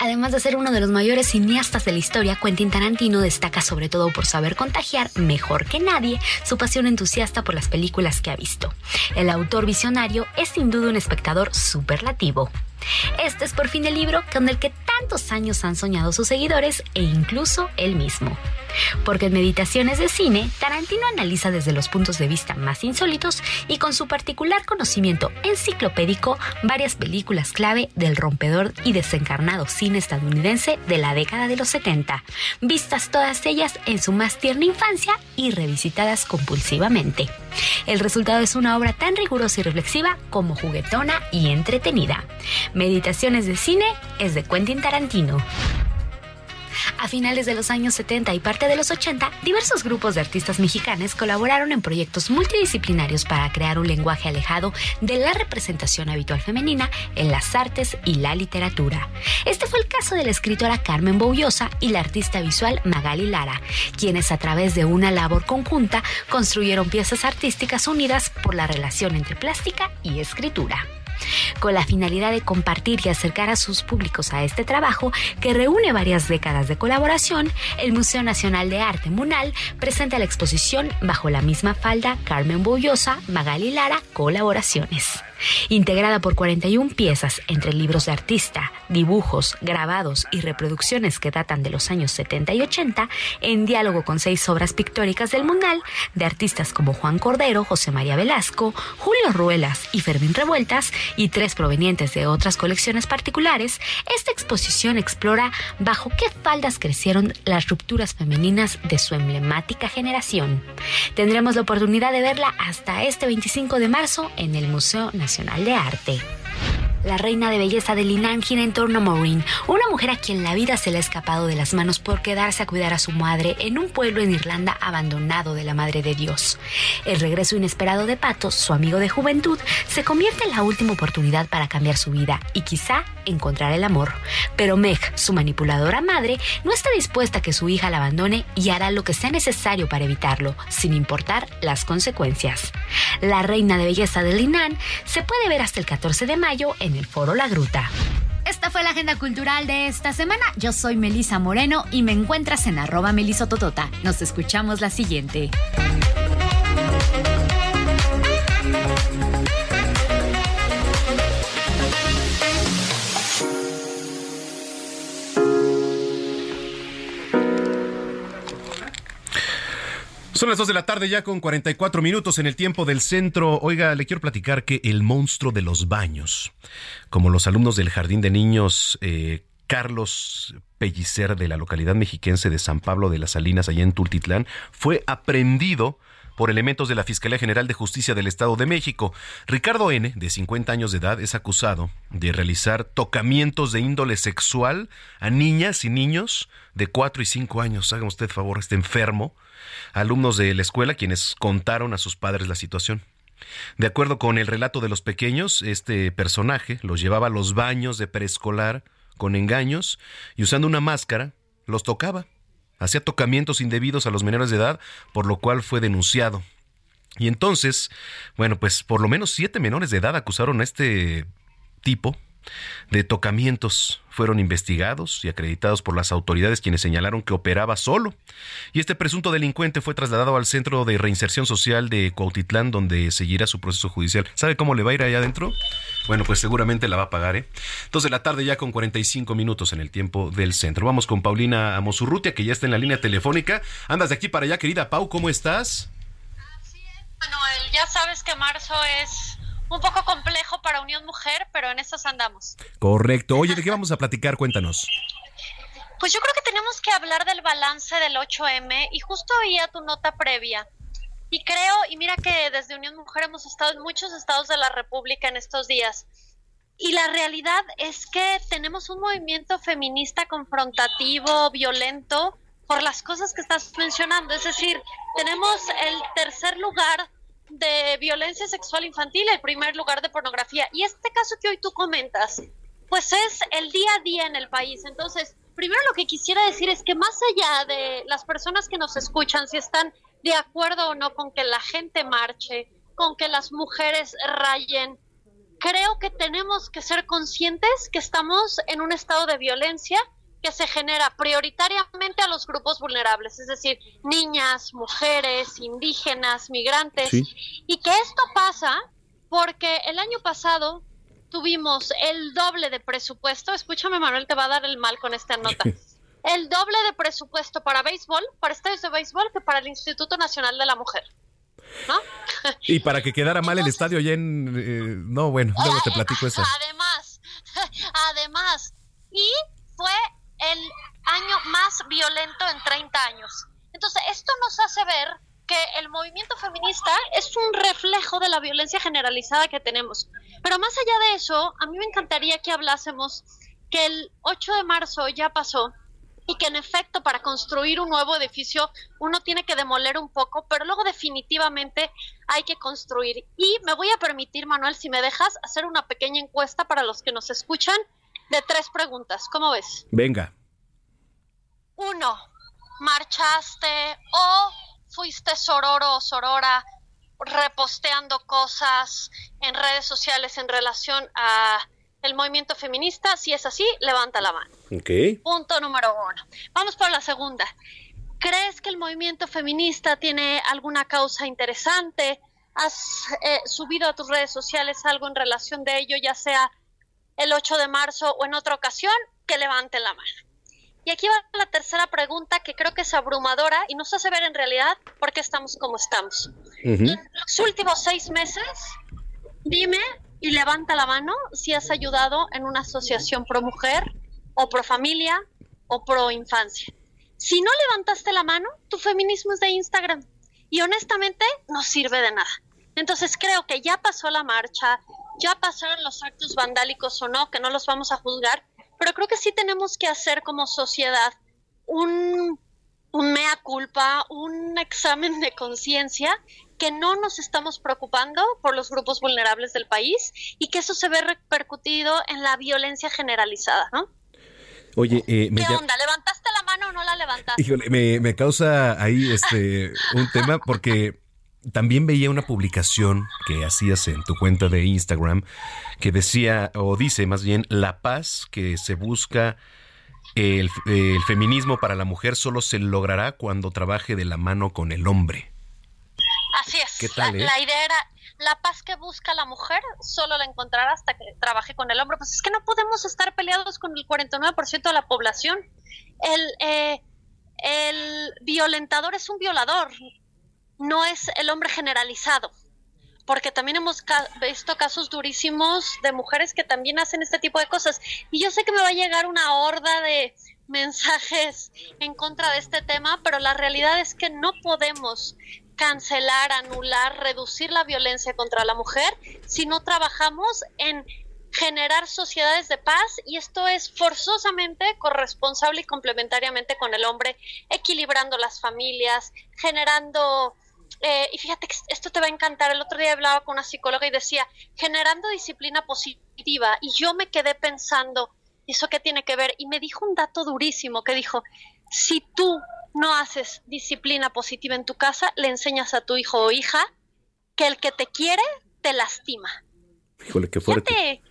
Además de ser uno de los mayores cineastas de la historia, Quentin Tarantino destaca sobre todo por saber contagiar mejor que nadie su pasión entusiasta por las películas que ha visto. El autor visionario es sin duda un espectador superlativo. Este es por fin el libro con el que tantos años han soñado sus seguidores e incluso él mismo. Porque en Meditaciones de Cine, Tarantino analiza desde los puntos de vista más insólitos y con su particular conocimiento enciclopédico varias películas clave del rompedor y desencarnado cine estadounidense de la década de los 70, vistas todas ellas en su más tierna infancia y revisitadas compulsivamente. El resultado es una obra tan rigurosa y reflexiva como juguetona y entretenida. Meditaciones de cine es de Quentin Tarantino. A finales de los años 70 y parte de los 80, diversos grupos de artistas mexicanos colaboraron en proyectos multidisciplinarios para crear un lenguaje alejado de la representación habitual femenina en las artes y la literatura. Este fue el caso de la escritora Carmen Boullosa y la artista visual Magali Lara, quienes a través de una labor conjunta construyeron piezas artísticas unidas por la relación entre plástica y escritura con la finalidad de compartir y acercar a sus públicos a este trabajo que reúne varias décadas de colaboración, el Museo Nacional de Arte Munal presenta la exposición Bajo la misma falda Carmen Bollosa, Magali Lara, Colaboraciones. Integrada por 41 piezas entre libros de artista, dibujos, grabados y reproducciones que datan de los años 70 y 80, en diálogo con seis obras pictóricas del Mundial de artistas como Juan Cordero, José María Velasco, Julio Ruelas y Fermín Revueltas, y tres provenientes de otras colecciones particulares, esta exposición explora bajo qué faldas crecieron las rupturas femeninas de su emblemática generación. Tendremos la oportunidad de verla hasta este 25 de marzo en el Museo Nacional de Arte. La reina de belleza de Linan gira en torno a Maureen, una mujer a quien la vida se le ha escapado de las manos por quedarse a cuidar a su madre en un pueblo en Irlanda abandonado de la Madre de Dios. El regreso inesperado de Patos, su amigo de juventud, se convierte en la última oportunidad para cambiar su vida y quizá encontrar el amor. Pero Meg, su manipuladora madre, no está dispuesta a que su hija la abandone y hará lo que sea necesario para evitarlo, sin importar las consecuencias. La reina de belleza de Linan se puede ver hasta el 14 de mayo en el Foro La Gruta. Esta fue la agenda cultural de esta semana. Yo soy Melisa Moreno y me encuentras en arroba melisototota. Nos escuchamos la siguiente. Son las 2 de la tarde ya con 44 minutos en el tiempo del centro. Oiga, le quiero platicar que el monstruo de los baños, como los alumnos del Jardín de Niños eh, Carlos Pellicer de la localidad mexiquense de San Pablo de las Salinas, allá en Tultitlán, fue aprendido por elementos de la Fiscalía General de Justicia del Estado de México. Ricardo N., de 50 años de edad, es acusado de realizar tocamientos de índole sexual a niñas y niños de 4 y 5 años. Haga usted favor, este enfermo alumnos de la escuela quienes contaron a sus padres la situación. De acuerdo con el relato de los pequeños, este personaje los llevaba a los baños de preescolar con engaños y usando una máscara los tocaba. Hacía tocamientos indebidos a los menores de edad, por lo cual fue denunciado. Y entonces, bueno, pues por lo menos siete menores de edad acusaron a este tipo de tocamientos fueron investigados y acreditados por las autoridades quienes señalaron que operaba solo. Y este presunto delincuente fue trasladado al Centro de Reinserción Social de Cuautitlán donde seguirá su proceso judicial. ¿Sabe cómo le va a ir allá adentro? Bueno, pues seguramente la va a pagar, ¿eh? Entonces de la tarde ya con 45 minutos en el tiempo del centro. Vamos con Paulina Amosurrutia que ya está en la línea telefónica. Andas de aquí para allá, querida Pau, ¿cómo estás? Así es, Manuel. Ya sabes que marzo es un poco complejo para Unión Mujer, pero en estos andamos. Correcto. Oye, ¿de qué vamos a platicar? Cuéntanos. Pues yo creo que tenemos que hablar del balance del 8M y justo oía tu nota previa. Y creo, y mira que desde Unión Mujer hemos estado en muchos estados de la República en estos días. Y la realidad es que tenemos un movimiento feminista confrontativo, violento, por las cosas que estás mencionando. Es decir, tenemos el tercer lugar de violencia sexual infantil, el primer lugar de pornografía. Y este caso que hoy tú comentas, pues es el día a día en el país. Entonces, primero lo que quisiera decir es que más allá de las personas que nos escuchan, si están de acuerdo o no con que la gente marche, con que las mujeres rayen, creo que tenemos que ser conscientes que estamos en un estado de violencia que se genera prioritariamente a los grupos vulnerables, es decir, niñas, mujeres, indígenas, migrantes, y que esto pasa porque el año pasado tuvimos el doble de presupuesto, escúchame Manuel, te va a dar el mal con esta nota, el doble de presupuesto para béisbol, para estadios de béisbol, que para el Instituto Nacional de la Mujer. ¿No? Y para que quedara mal el estadio ya en... Eh, no, bueno, luego te platico eso. Además, además, y fue el año más violento en 30 años. Entonces, esto nos hace ver que el movimiento feminista es un reflejo de la violencia generalizada que tenemos. Pero más allá de eso, a mí me encantaría que hablásemos que el 8 de marzo ya pasó y que en efecto para construir un nuevo edificio uno tiene que demoler un poco, pero luego definitivamente hay que construir. Y me voy a permitir, Manuel, si me dejas, hacer una pequeña encuesta para los que nos escuchan de tres preguntas. ¿Cómo ves? Venga. Uno, ¿marchaste o fuiste sororo o sorora reposteando cosas en redes sociales en relación a el movimiento feminista? Si es así, levanta la mano. Okay. Punto número uno. Vamos por la segunda. ¿Crees que el movimiento feminista tiene alguna causa interesante? ¿Has eh, subido a tus redes sociales algo en relación de ello, ya sea el 8 de marzo o en otra ocasión, que levanten la mano. Y aquí va la tercera pregunta que creo que es abrumadora y nos hace ver en realidad por qué estamos como estamos. En los últimos seis meses, dime y levanta la mano si has ayudado en una asociación pro mujer o pro familia o pro infancia. Si no levantaste la mano, tu feminismo es de Instagram y honestamente no sirve de nada. Entonces creo que ya pasó la marcha, ya pasaron los actos vandálicos o no, que no los vamos a juzgar, pero creo que sí tenemos que hacer como sociedad un, un mea culpa, un examen de conciencia que no nos estamos preocupando por los grupos vulnerables del país y que eso se ve repercutido en la violencia generalizada, ¿no? Oye, eh, ¿qué onda? ¿Levantaste la mano o no la levantaste? Híjole, me, me causa ahí este un tema porque también veía una publicación que hacías en tu cuenta de Instagram que decía, o dice más bien, la paz que se busca el, feminismo para la mujer solo se logrará cuando trabaje de la mano con el hombre. Así es. ¿Qué tal, la, eh? la, idea era, la paz que busca la mujer solo la encontrará hasta que trabaje con el hombre. Pues es que no podemos estar peleados con el 49% de la población. El, eh, el violentador es un violador, no es el hombre generalizado, porque también hemos visto casos durísimos de mujeres que también hacen este tipo de cosas. Y yo sé que me va a llegar una horda de mensajes en contra de este tema, pero la realidad es que no podemos cancelar, anular, reducir la violencia contra la mujer si no trabajamos en generar sociedades de paz y esto es forzosamente corresponsable y complementariamente con el hombre, equilibrando las familias, generando eh, y fíjate que esto te va a encantar. El otro día hablaba con una psicóloga y decía, generando disciplina positiva. Y yo me quedé pensando, ¿eso qué tiene que ver? Y me dijo un dato durísimo que dijo, si tú no haces disciplina positiva en tu casa, le enseñas a tu hijo o hija que el que te quiere te lastima. Híjole, qué fuerte.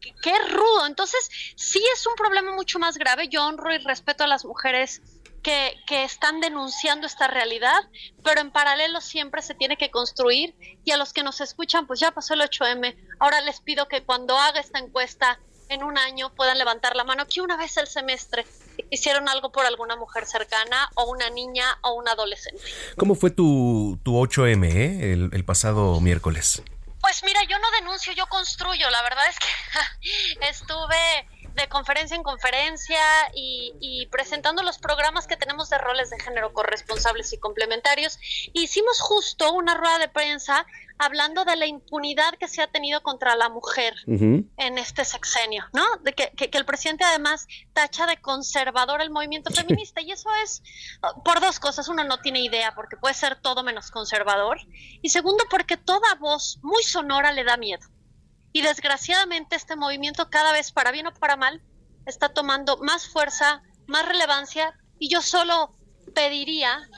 qué rudo. Entonces, sí es un problema mucho más grave. Yo honro y respeto a las mujeres que, están denunciando esta realidad, pero en paralelo siempre se tiene que construir y a los que nos escuchan, pues ya pasó el 8M, ahora les pido que cuando haga esta encuesta en un año puedan levantar la mano que una vez el semestre hicieron algo por alguna mujer cercana o una niña o un adolescente. ¿Cómo fue tu, tu 8M eh, el, el pasado miércoles? Pues mira, yo no denuncio, yo construyo. La verdad es que estuve de conferencia en conferencia y, presentando los programas que tenemos de roles de género corresponsables y complementarios. Hicimos justo una rueda de prensa hablando de la impunidad que se ha tenido contra la mujer en este sexenio, ¿no? De que, que, el presidente además tacha de conservador el movimiento feminista y eso es por dos cosas. Uno, no tiene idea porque puede ser todo menos conservador y segundo, porque toda voz muy sonora le da miedo. Y desgraciadamente este movimiento cada vez, para bien o para mal, está tomando más fuerza, más relevancia y yo solo pediría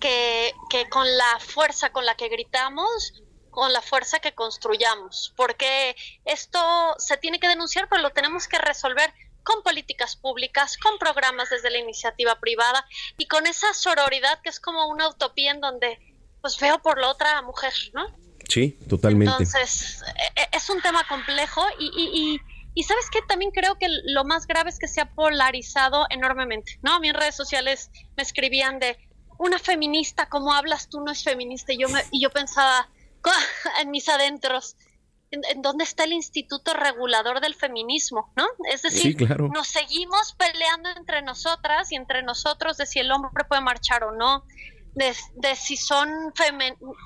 que, que con la fuerza con la que gritamos, con la fuerza que construyamos, porque esto se tiene que denunciar, pero lo tenemos que resolver con políticas públicas, con programas desde la iniciativa privada y con esa sororidad que es como una utopía en donde pues veo por la otra mujer, ¿no? Sí, totalmente. Entonces, e, e, es un tema complejo y, y, sabes que también creo que lo más grave es que se ha polarizado enormemente, ¿no? A mí en redes sociales me escribían de una feminista, como hablas tú no es feminista? Y yo, me, y yo pensaba en mis adentros, ¿en, dónde está el instituto regulador del feminismo? ¿no? Es decir, nos seguimos peleando entre nosotras y entre nosotros de si el hombre puede marchar o no, de, de si son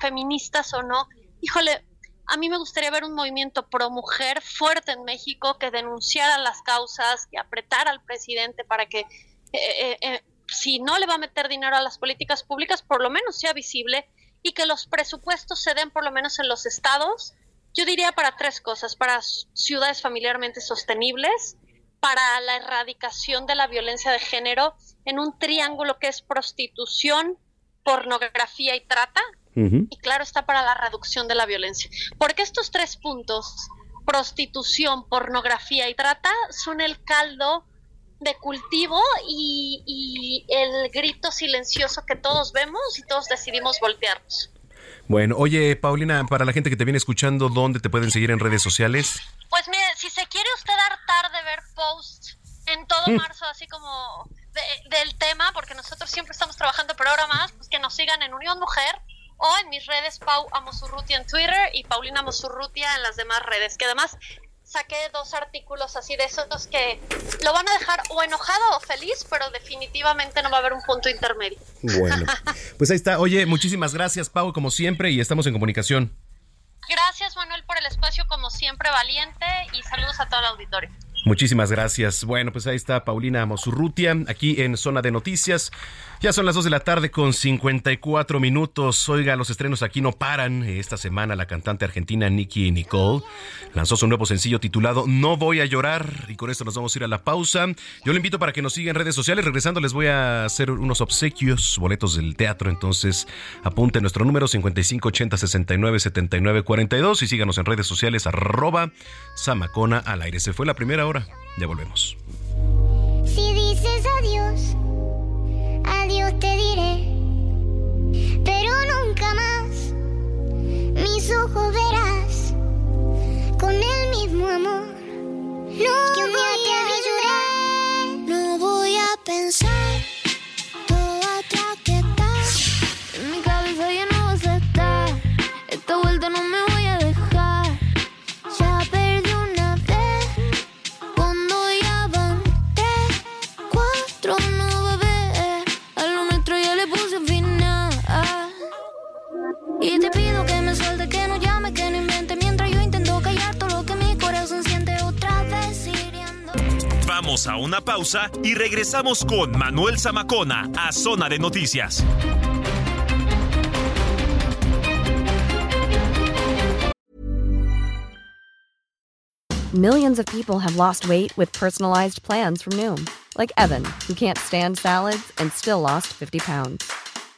feministas o no híjole, a mí me gustaría ver un movimiento pro mujer fuerte en México que denunciara las causas, y apretara al presidente para que, eh, eh, eh, si no le va a meter dinero a las políticas públicas, por lo menos sea visible y que los presupuestos se den por lo menos en los estados. Yo diría para tres cosas, para ciudades familiarmente sostenibles, para la erradicación de la violencia de género en un triángulo que es prostitución, pornografía y trata, y claro está para la reducción de la violencia. Porque estos tres puntos, prostitución, pornografía y trata, son el caldo de cultivo y, el grito silencioso que todos vemos y todos decidimos voltearnos. Bueno, oye Paulina, para la gente que te viene escuchando, ¿dónde te pueden seguir en redes sociales? Pues mire, si se quiere usted hartar de ver posts en todo mm. marzo, así como del tema, porque nosotros siempre estamos trabajando programas, pues que nos sigan en Unión Mujer, o en mis redes Pau Amosurrutia en Twitter y Paulina Amosurrutia en las demás redes, que además saqué dos artículos así de esos que lo van a dejar o enojado o feliz, pero definitivamente no va a haber un punto intermedio. Bueno, pues ahí está. Oye, muchísimas gracias, Pau, como siempre, y estamos en comunicación. Gracias Manuel por el espacio como siempre valiente y saludos a todo el auditorio. Muchísimas gracias. Bueno, pues ahí está Paulina Mosurrutia, aquí en Zona de Noticias. Ya son las 2 de la tarde con 54 minutos. Oiga, los estrenos aquí no paran. Esta semana la cantante argentina Nicky Nicole lanzó su nuevo sencillo titulado No voy a llorar. Y con esto nos vamos a ir a la pausa. Yo le invito para que nos siga en redes sociales. Regresando les voy a hacer unos obsequios, boletos del teatro. Entonces apunte nuestro número 5580 69 79 42 y síganos en redes sociales arroba Samacona al aire. Se fue la primera hora ya volvemos. Si dices adiós, adiós te diré, pero nunca más. Mis ojos verás con el mismo amor. No que un día te no voy a pensar Y te pido que me suelte, que no llame, que no invente mientras yo intento callar todo lo que mi corazón siente otra vez hiriendo. Vamos a una pausa y regresamos con Manuel Zamacona a Zona de Noticias. Millions of people have lost weight with personalized plans from Noom, like Evan, who can't stand salads and still lost 50 pounds.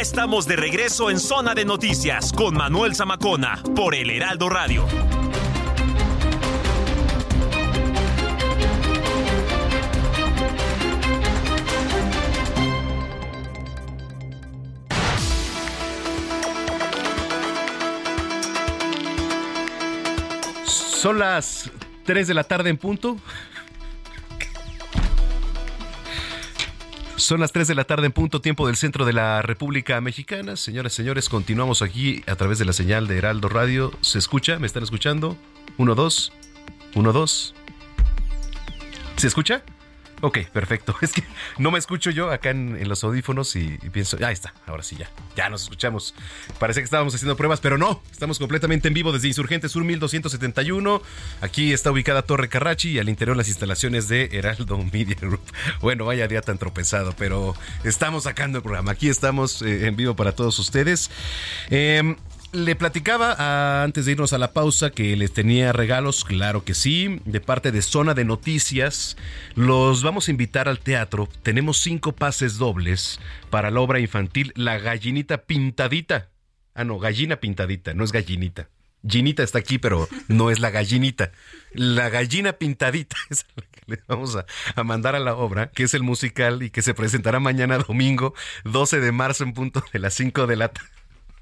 Estamos de regreso en Zona de Noticias con Manuel Zamacona por El Heraldo Radio. Son las 3 de la tarde en punto. Son las 3 de la tarde en punto, tiempo del centro de la República Mexicana. Señoras y señores, continuamos aquí a través de la señal de Heraldo Radio. ¿Se escucha? ¿Me están escuchando? Uno, dos. Uno, dos. ¿Se escucha? Ok, perfecto. Es que no me escucho yo acá en, los audífonos y, pienso, ya está, ahora sí ya, ya nos escuchamos. Parece que estábamos haciendo pruebas, pero no, estamos completamente en vivo desde Insurgente Sur 1271. Aquí está ubicada Torre Carrachi y al interior las instalaciones de Heraldo Media Group. Bueno, vaya día tan tropezado, pero estamos sacando el programa. Aquí estamos eh, en vivo para todos ustedes. Em, le platicaba ah, antes de irnos a la pausa que les tenía regalos, claro que sí, de parte de Zona de Noticias. Los vamos a invitar al teatro. Tenemos cinco pases dobles para la obra infantil La Gallinita Pintadita. Ah, no, gallina pintadita, no es gallinita. Ginita está aquí, pero no es la gallinita. La gallina pintadita es la que le vamos a, a mandar a la obra, que es el musical y que se presentará mañana domingo 12 de marzo en punto de las 5 de la tarde.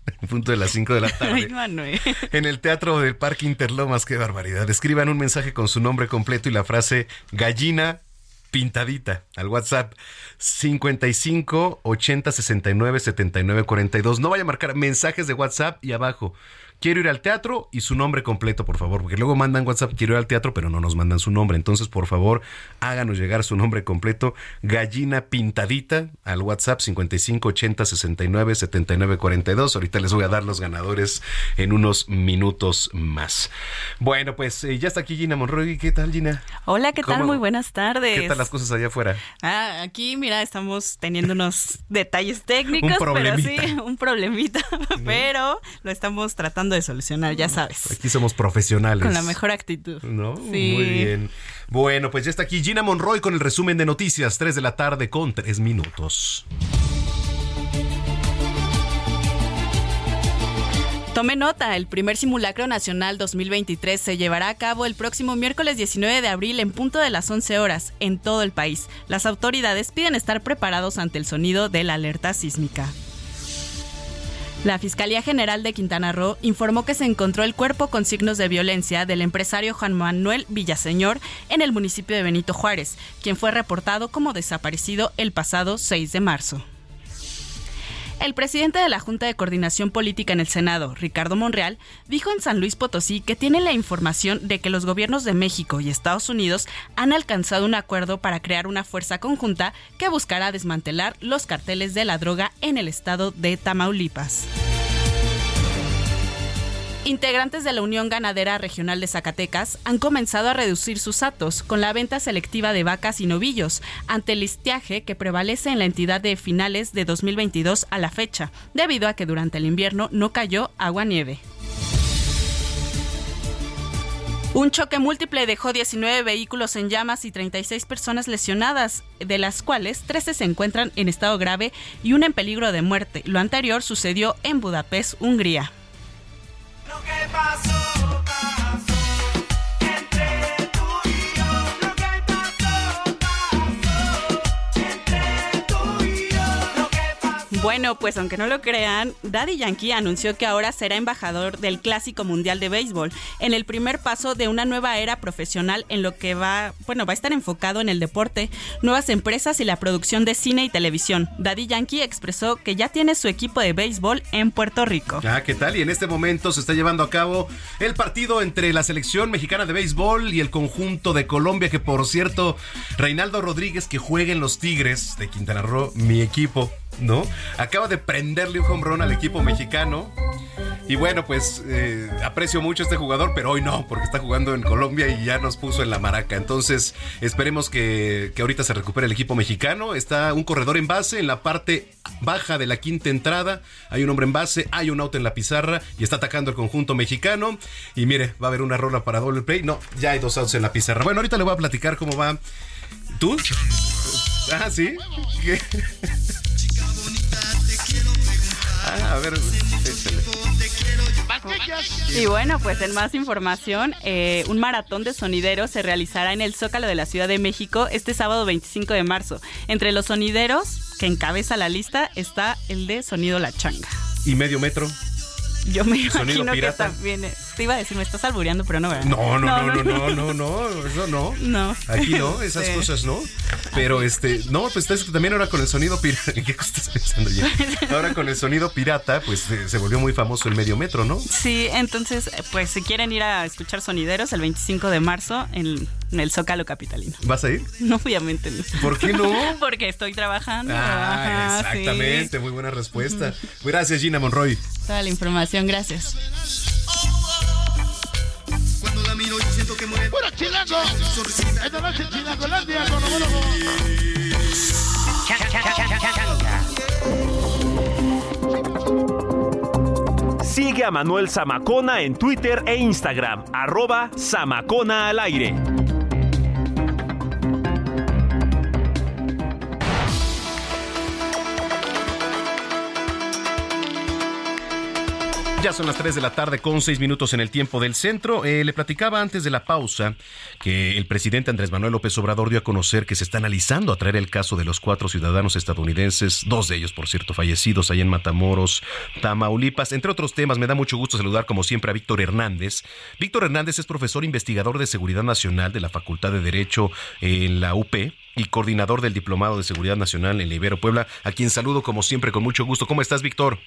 En punto de las 5 de la tarde. Ay. En el Teatro del Parque Interlomas, qué barbaridad. Escriban un mensaje con su nombre completo y la frase gallina pintadita al WhatsApp 55 80 69 79 42. No vaya a marcar mensajes de WhatsApp y abajo. Quiero ir al teatro y su nombre completo, por favor, porque luego mandan WhatsApp, quiero ir al teatro, pero no nos mandan su nombre. Entonces, por favor, háganos llegar su nombre completo, gallina pintadita, al WhatsApp 55 80 69 79 42. Ahorita les voy a dar los ganadores en unos minutos más. Bueno, pues eh, ya está aquí Gina Monroy. ¿Qué tal, Gina? Hola, ¿qué tal? ¿Cómo- Muy buenas tardes. ¿Qué tal las cosas allá afuera? Ah, aquí, mira, estamos teniendo unos detalles técnicos, pero problemita. sí, un problemita, pero lo estamos tratando de solucionar, ya sabes, Aquí somos profesionales. con la mejor actitud. ¿No? Sí. Muy bien. Bueno, pues ya está aquí Gina Monroy con el resumen de noticias, 3 de la tarde con 3 minutos. Tome nota, el primer simulacro nacional 2023 se llevará a cabo el próximo miércoles 19 de abril en punto de las 11 horas en todo el país. Las autoridades piden estar preparados ante el sonido de la alerta sísmica. La Fiscalía General de Quintana Roo informó que se encontró el cuerpo con signos de violencia del empresario Juan Manuel Villaseñor en el municipio de Benito Juárez, quien fue reportado como desaparecido el pasado 6 de marzo. El presidente de la Junta de Coordinación Política en el Senado, Ricardo Monreal, dijo en San Luis Potosí que tiene la información de que los gobiernos de México y Estados Unidos han alcanzado un acuerdo para crear una fuerza conjunta que buscará desmantelar los carteles de la droga en el estado de Tamaulipas. Integrantes de la Unión Ganadera Regional de Zacatecas han comenzado a reducir sus atos con la venta selectiva de vacas y novillos ante el listiaje que prevalece en la entidad de finales de 2022 a la fecha, debido a que durante el invierno no cayó agua-nieve. Un choque múltiple dejó 19 vehículos en llamas y 36 personas lesionadas, de las cuales 13 se encuentran en estado grave y una en peligro de muerte. Lo anterior sucedió en Budapest, Hungría. Lo que pasó, Bueno, pues aunque no lo crean, Daddy Yankee anunció que ahora será embajador del Clásico Mundial de Béisbol, en el primer paso de una nueva era profesional en lo que va, bueno, va a estar enfocado en el deporte, nuevas empresas y la producción de cine y televisión. Daddy Yankee expresó que ya tiene su equipo de béisbol en Puerto Rico. Ah, ¿qué tal? Y en este momento se está llevando a cabo el partido entre la selección mexicana de béisbol y el conjunto de Colombia, que por cierto, Reinaldo Rodríguez, que juega en los Tigres de Quintana Roo, mi equipo, ¿no? Acaba de prenderle un home run al equipo mexicano. Y bueno, pues eh, aprecio mucho este jugador, pero hoy no, porque está jugando en Colombia y ya nos puso en la maraca. Entonces, esperemos que, que ahorita se recupere el equipo mexicano. Está un corredor en base en la parte baja de la quinta entrada. Hay un hombre en base, hay un auto en la pizarra y está atacando el conjunto mexicano. Y mire, va a haber una rola para doble play. No, ya hay dos autos en la pizarra. Bueno, ahorita le voy a platicar cómo va. ¿Tú? Ah, sí. ¿Qué? Ah, a ver, échale. Y bueno, pues en más información, eh, un maratón de sonideros se realizará en el Zócalo de la Ciudad de México este sábado 25 de marzo. Entre los sonideros que encabeza la lista está el de Sonido La Changa. ¿Y medio metro? Yo me ¿Sonido imagino que también. eh, Te iba a decir, me estás albureando, pero no, ¿verdad? No, no, no, no, no, no, no, eso no. No. Aquí no, esas Sí. cosas no. Pero este, no, pues también ahora con el sonido pirata. ¿En qué estás pensando ya? Ahora con el sonido pirata, pues se volvió muy famoso el medio metro, ¿no? Sí, entonces, pues si quieren ir a escuchar sonideros el 25 de marzo en, en el Zócalo Capitalino. ¿Vas a ir? No, obviamente no. ¿Por qué no? Porque estoy trabajando. Ah, Ajá, sí. exactamente, muy buena respuesta. Gracias, Gina Monroy. Toda la información, gracias. Cuando la miro yo siento que muere. ¡Puro chilango! Esta noche en Chilangolandia con homólogo. Sigue a Manuel Zamacona en Twitter e Instagram, arroba Zamacona al aire. Ya son las 3 de la tarde con 6 minutos en el tiempo del centro. Eh, le platicaba antes de la pausa que el presidente Andrés Manuel López Obrador dio a conocer que se está analizando a traer el caso de los cuatro ciudadanos estadounidenses, dos de ellos, por cierto, fallecidos ahí en Matamoros, Tamaulipas. Entre otros temas, me da mucho gusto saludar como siempre a Víctor Hernández. Víctor Hernández es profesor investigador de Seguridad Nacional de la Facultad de Derecho en la UP y coordinador del Diplomado de Seguridad Nacional en la Ibero Puebla, a quien saludo como siempre con mucho gusto. ¿Cómo estás, Víctor?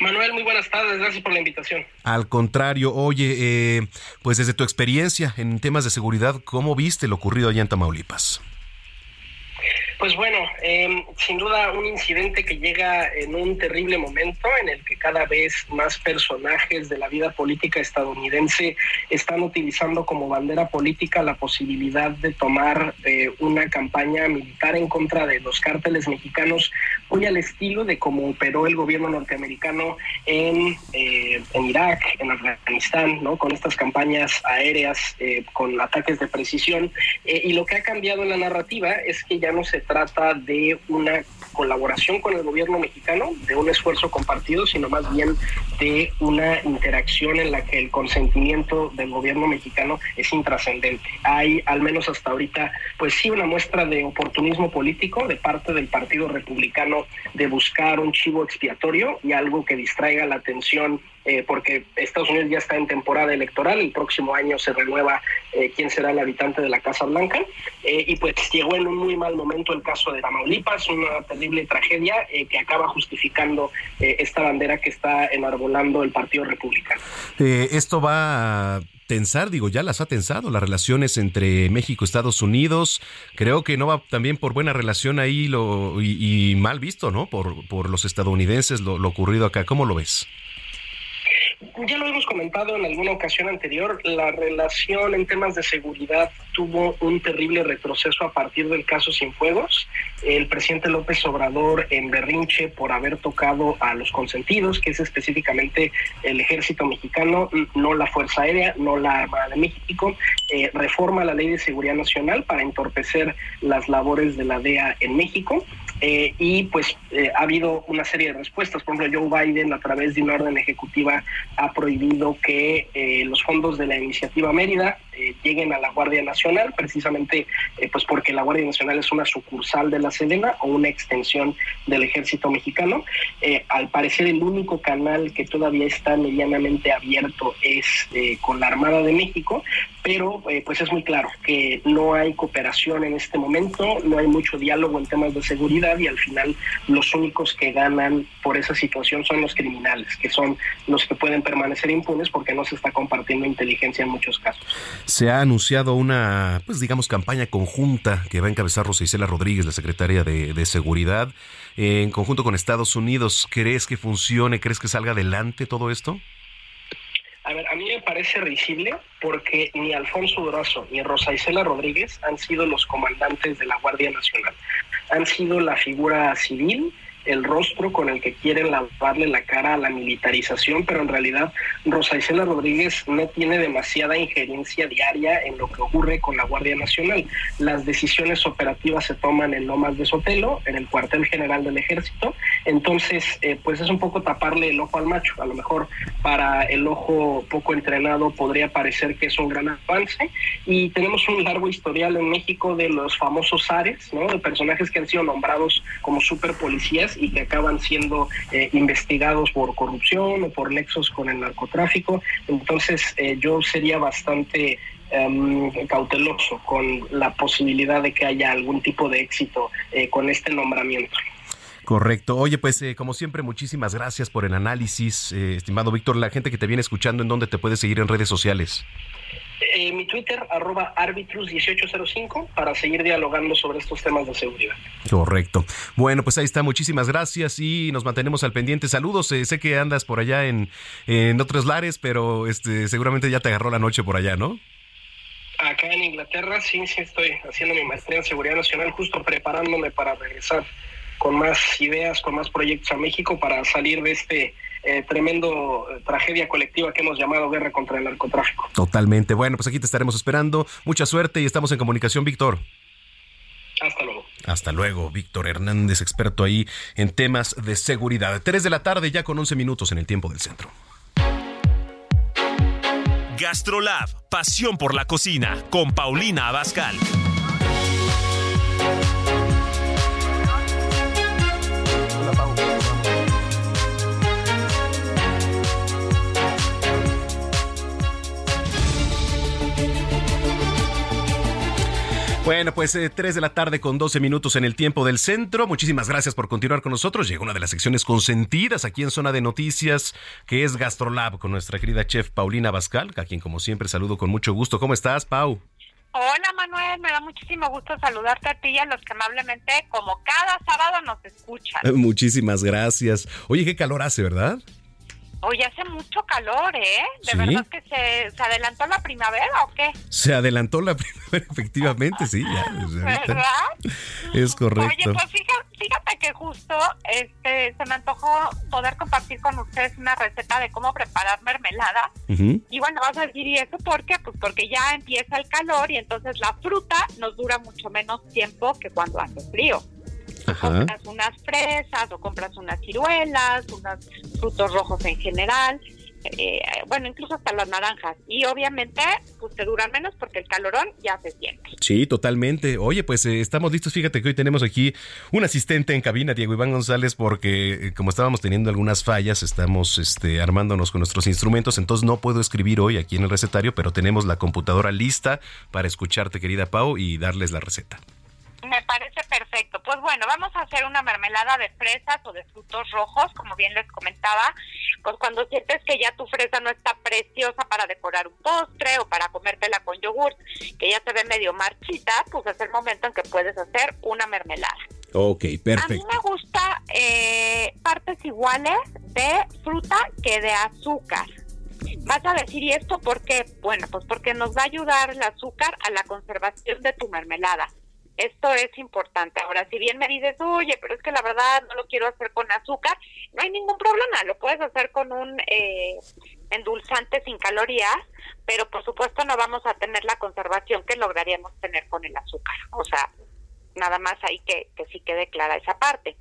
Manuel, muy buenas tardes, gracias por la invitación. Al contrario, oye, eh, pues desde tu experiencia en temas de seguridad, ¿cómo viste lo ocurrido allá en Tamaulipas? Pues bueno, eh, sin duda un incidente que llega en un terrible momento en el que cada vez más personajes de la vida política estadounidense están utilizando como bandera política la posibilidad de tomar eh, una campaña militar en contra de los cárteles mexicanos, muy al estilo de cómo operó el gobierno norteamericano en, eh, en Irak, en Afganistán, ¿no? con estas campañas aéreas, eh, con ataques de precisión. Eh, y lo que ha cambiado en la narrativa es que ya no se trata de una colaboración con el gobierno mexicano, de un esfuerzo compartido, sino más bien de una interacción en la que el consentimiento del gobierno mexicano es intrascendente. Hay, al menos hasta ahorita, pues sí, una muestra de oportunismo político de parte del Partido Republicano de buscar un chivo expiatorio y algo que distraiga la atención eh, porque Estados Unidos ya está en temporada electoral, el próximo año se renueva eh, quién será el habitante de la Casa Blanca, eh, y pues llegó en un muy mal momento el caso de Tamaulipas, una terrible tragedia que acaba justificando esta bandera que está enarbolando el Partido Republicano. esto va a tensar, digo, ya las ha tensado las relaciones entre México y Estados Unidos. Creo que no va también por buena relación ahí lo, y, mal visto, ¿no? Por, por los estadounidenses lo, lo ocurrido acá. ¿Cómo lo ves? Ya lo hemos comentado en alguna ocasión anterior, la relación en temas de seguridad tuvo un terrible retroceso a partir del caso Fuegos. El presidente López Obrador en berrinche por haber tocado a los consentidos, que es específicamente el ejército mexicano, no la Fuerza Aérea, no la Armada de México, eh, reforma la ley de seguridad nacional para entorpecer las labores de la DEA en México. Eh, y pues eh, ha habido una serie de respuestas. Por ejemplo, Joe Biden a través de una orden ejecutiva ha prohibido que eh, los fondos de la iniciativa Mérida lleguen a la Guardia Nacional, precisamente pues porque la Guardia Nacional es una sucursal de la Sedena o una extensión del ejército mexicano. al parecer el único canal que todavía está medianamente abierto es con la Armada de México, pero pues es muy claro que no hay cooperación en este momento, no hay mucho diálogo en temas de seguridad y al final los únicos que ganan por esa situación son los criminales, que son los que pueden permanecer impunes porque no se está compartiendo inteligencia en muchos casos. Se ha anunciado una, pues digamos, campaña conjunta que va a encabezar Rosa Isela Rodríguez, la secretaria de, de Seguridad, en conjunto con Estados Unidos. ¿Crees que funcione? ¿Crees que salga adelante todo esto? A ver, a mí me parece risible porque ni Alfonso Durazo ni Rosa Isela Rodríguez han sido los comandantes de la Guardia Nacional. Han sido la figura civil el rostro con el que quieren lavarle la cara a la militarización, pero en realidad Rosa Isela Rodríguez no tiene demasiada injerencia diaria en lo que ocurre con la Guardia Nacional. Las decisiones operativas se toman en Lomas de Sotelo, en el cuartel general del ejército, entonces eh, pues es un poco taparle el ojo al macho. A lo mejor para el ojo poco entrenado podría parecer que es un gran avance y tenemos un largo historial en México de los famosos Ares, ¿no? de personajes que han sido nombrados como super policías y que acaban siendo eh, investigados por corrupción o por nexos con el narcotráfico. Entonces eh, yo sería bastante em, cauteloso con la posibilidad de que haya algún tipo de éxito eh, con este nombramiento. Correcto. Oye, pues como siempre, muchísimas gracias por el análisis, estimado Víctor. La gente que te viene escuchando, ¿en dónde te puede seguir en redes sociales? Eh, mi Twitter, arroba arbitrus1805, para seguir dialogando sobre estos temas de seguridad. Correcto. Bueno, pues ahí está. Muchísimas gracias y nos mantenemos al pendiente. Saludos. Eh, sé que andas por allá en, en otros lares, pero este, seguramente ya te agarró la noche por allá, ¿no? Acá en Inglaterra, sí, sí, estoy haciendo mi maestría en seguridad nacional, justo preparándome para regresar con más ideas, con más proyectos a México para salir de este eh, tremendo eh, tragedia colectiva que hemos llamado guerra contra el narcotráfico. Totalmente. Bueno, pues aquí te estaremos esperando. Mucha suerte y estamos en comunicación, Víctor. Hasta luego. Hasta luego, Víctor Hernández, experto ahí en temas de seguridad. Tres de la tarde, ya con 11 minutos en el tiempo del centro. Gastrolab, pasión por la cocina, con Paulina Abascal. Bueno, pues eh, 3 de la tarde con 12 minutos en el tiempo del centro. Muchísimas gracias por continuar con nosotros. Llegó una de las secciones consentidas aquí en Zona de Noticias, que es Gastrolab, con nuestra querida chef Paulina Bascal, a quien como siempre saludo con mucho gusto. ¿Cómo estás, Pau? Hola Manuel, me da muchísimo gusto saludarte a ti y a los que amablemente, como cada sábado, nos escuchan. Muchísimas gracias. Oye, qué calor hace, ¿verdad? Hoy hace mucho calor, ¿eh? ¿De verdad que se, adelantó la primavera o qué? Se adelantó la primavera, efectivamente, sí. Ya, ¿Verdad? Es correcto. Oye, pues fíjate, que justo este, se me antojó poder compartir con ustedes una receta de cómo preparar mermelada. Y bueno, vas a decir, ¿y eso por qué? Pues porque ya empieza el calor y entonces la fruta nos dura mucho menos tiempo que cuando hace frío compras unas fresas o compras unas ciruelas, unos frutos rojos en general eh, bueno, incluso hasta las naranjas. Y obviamente, pues te duran menos porque el calorón ya se siente. Sí, totalmente. Oye, pues eh, estamos listos. Fíjate que hoy tenemos aquí un asistente en cabina, Diego Iván González, porque como estábamos teniendo algunas fallas, estamos este, armándonos con nuestros instrumentos, entonces no puedo escribir hoy aquí en el recetario, pero tenemos la computadora lista para escucharte, querida Pau, y darles la receta. Me parece perfecto. Pues bueno, vamos a hacer una mermelada de fresas o de frutos rojos, como bien les comentaba. Pues cuando sientes que ya tu fresa no está preciosa para decorar un postre o para comértela con yogur, que ya se ve medio marchita, pues es el momento en que puedes hacer una mermelada. Ok, perfecto. A mí me gusta eh, partes iguales de fruta que de azúcar. Vas a decir, ¿y esto por qué? Bueno, pues porque nos va a ayudar el azúcar a la conservación de tu mermelada. Esto es importante. Ahora, si bien me dices, oye, pero es que la verdad no lo quiero hacer con azúcar, no hay ningún problema. Lo puedes hacer con un eh, endulzante sin calorías, pero por supuesto no vamos a tener la conservación que lograríamos tener con el azúcar. O sea, nada más ahí que, que sí quede clara esa parte.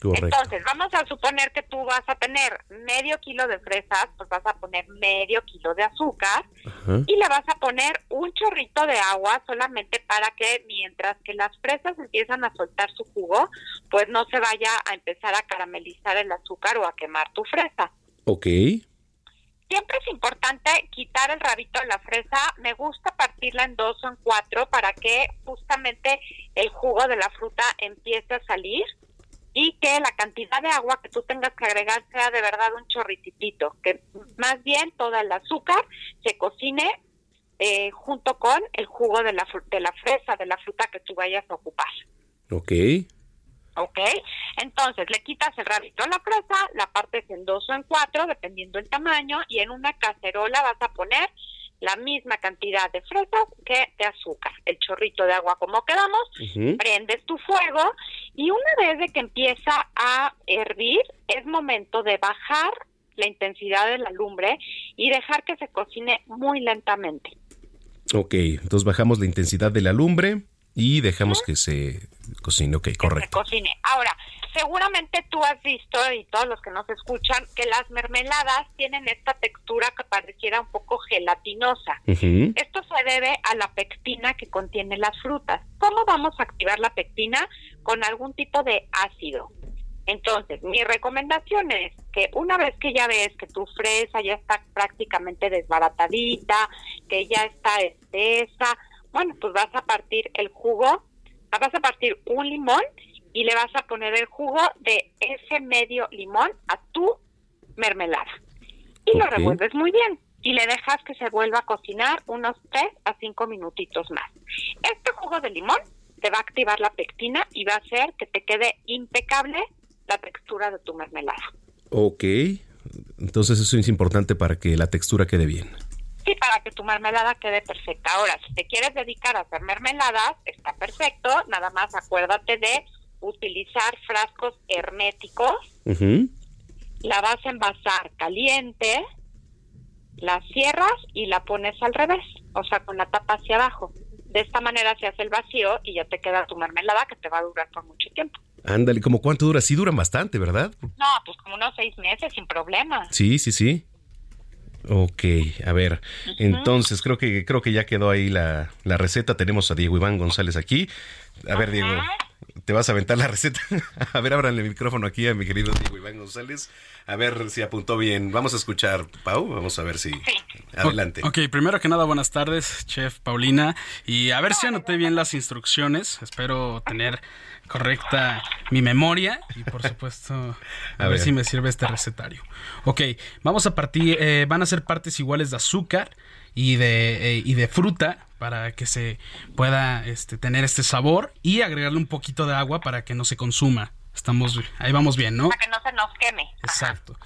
Entonces, vamos a suponer que tú vas a tener medio kilo de fresas, pues vas a poner medio kilo de azúcar y le vas a poner un chorrito de agua solamente para que mientras que las fresas empiezan a soltar su jugo, pues no se vaya a empezar a caramelizar el azúcar o a quemar tu fresa. Ok. Siempre es importante quitar el rabito de la fresa. Me gusta partirla en dos o en cuatro para que justamente el jugo de la fruta empiece a salir y que la cantidad de agua que tú tengas que agregar sea de verdad un chorrititito, que más bien toda el azúcar se cocine eh, junto con el jugo de la, de la fresa, de la fruta que tú vayas a ocupar. Ok. Ok, entonces le quitas el rabito a la fresa, la partes en dos o en cuatro, dependiendo el tamaño, y en una cacerola vas a poner la misma cantidad de fresas que de azúcar, el chorrito de agua como quedamos, prendes tu fuego y una vez de que empieza a hervir, es momento de bajar la intensidad de la lumbre y dejar que se cocine muy lentamente. Ok, entonces bajamos la intensidad de la lumbre y dejamos que se cocine, ok, correcto. cocine. Ahora, seguramente tú has visto, y todos los que nos escuchan, que las mermeladas tienen esta textura que pareciera un poco gelatinosa. Esto se debe a la pectina que contiene las frutas. ¿Cómo vamos a activar la pectina? Con algún tipo de ácido. Entonces, mi recomendación es que una vez que ya ves que tu fresa ya está prácticamente desbaratadita, que ya está espesa, bueno, pues vas a partir el jugo, vas a partir un limón y le vas a poner el jugo de ese medio limón a tu mermelada. Y lo revuelves muy bien y le dejas que se vuelva a cocinar unos 3 a 5 minutitos más. Este jugo de limón te va a activar la pectina y va a hacer que te quede impecable la textura de tu mermelada. Ok, entonces eso es importante para que la textura quede bien. Sí, para que tu mermelada quede perfecta. Ahora, si te quieres dedicar a hacer mermeladas, está perfecto. Nada más acuérdate de utilizar frascos herméticos. La vas a envasar caliente, la cierras y la pones al revés, o sea, con la tapa hacia abajo. De esta manera se hace el vacío y ya te queda tu mermelada que te va a durar por mucho tiempo. Ándale, ¿como cuánto dura? Sí duran bastante, ¿verdad? No, pues como unos seis meses sin problema. Sí, sí, sí. Ok, a ver, entonces creo que creo que ya quedó ahí la, la receta. Tenemos a Diego Iván González aquí. A ver, Diego, te vas a aventar la receta. a ver, ábranle el micrófono aquí a mi querido Diego Iván González. A ver si apuntó bien. Vamos a escuchar, Pau. Vamos a ver si. Adelante. Ok, primero que nada, buenas tardes, chef Paulina. Y a ver si anoté bien las instrucciones. Espero tener correcta mi memoria y por supuesto a, ver. si me sirve este recetario. Ok, vamos a partir, eh, van a ser partes iguales de azúcar y de, eh, y de fruta para que se pueda este, tener este sabor y agregarle un poquito de agua para que no se consuma. Estamos, ahí vamos bien, ¿no? Para que no se nos queme. Exacto.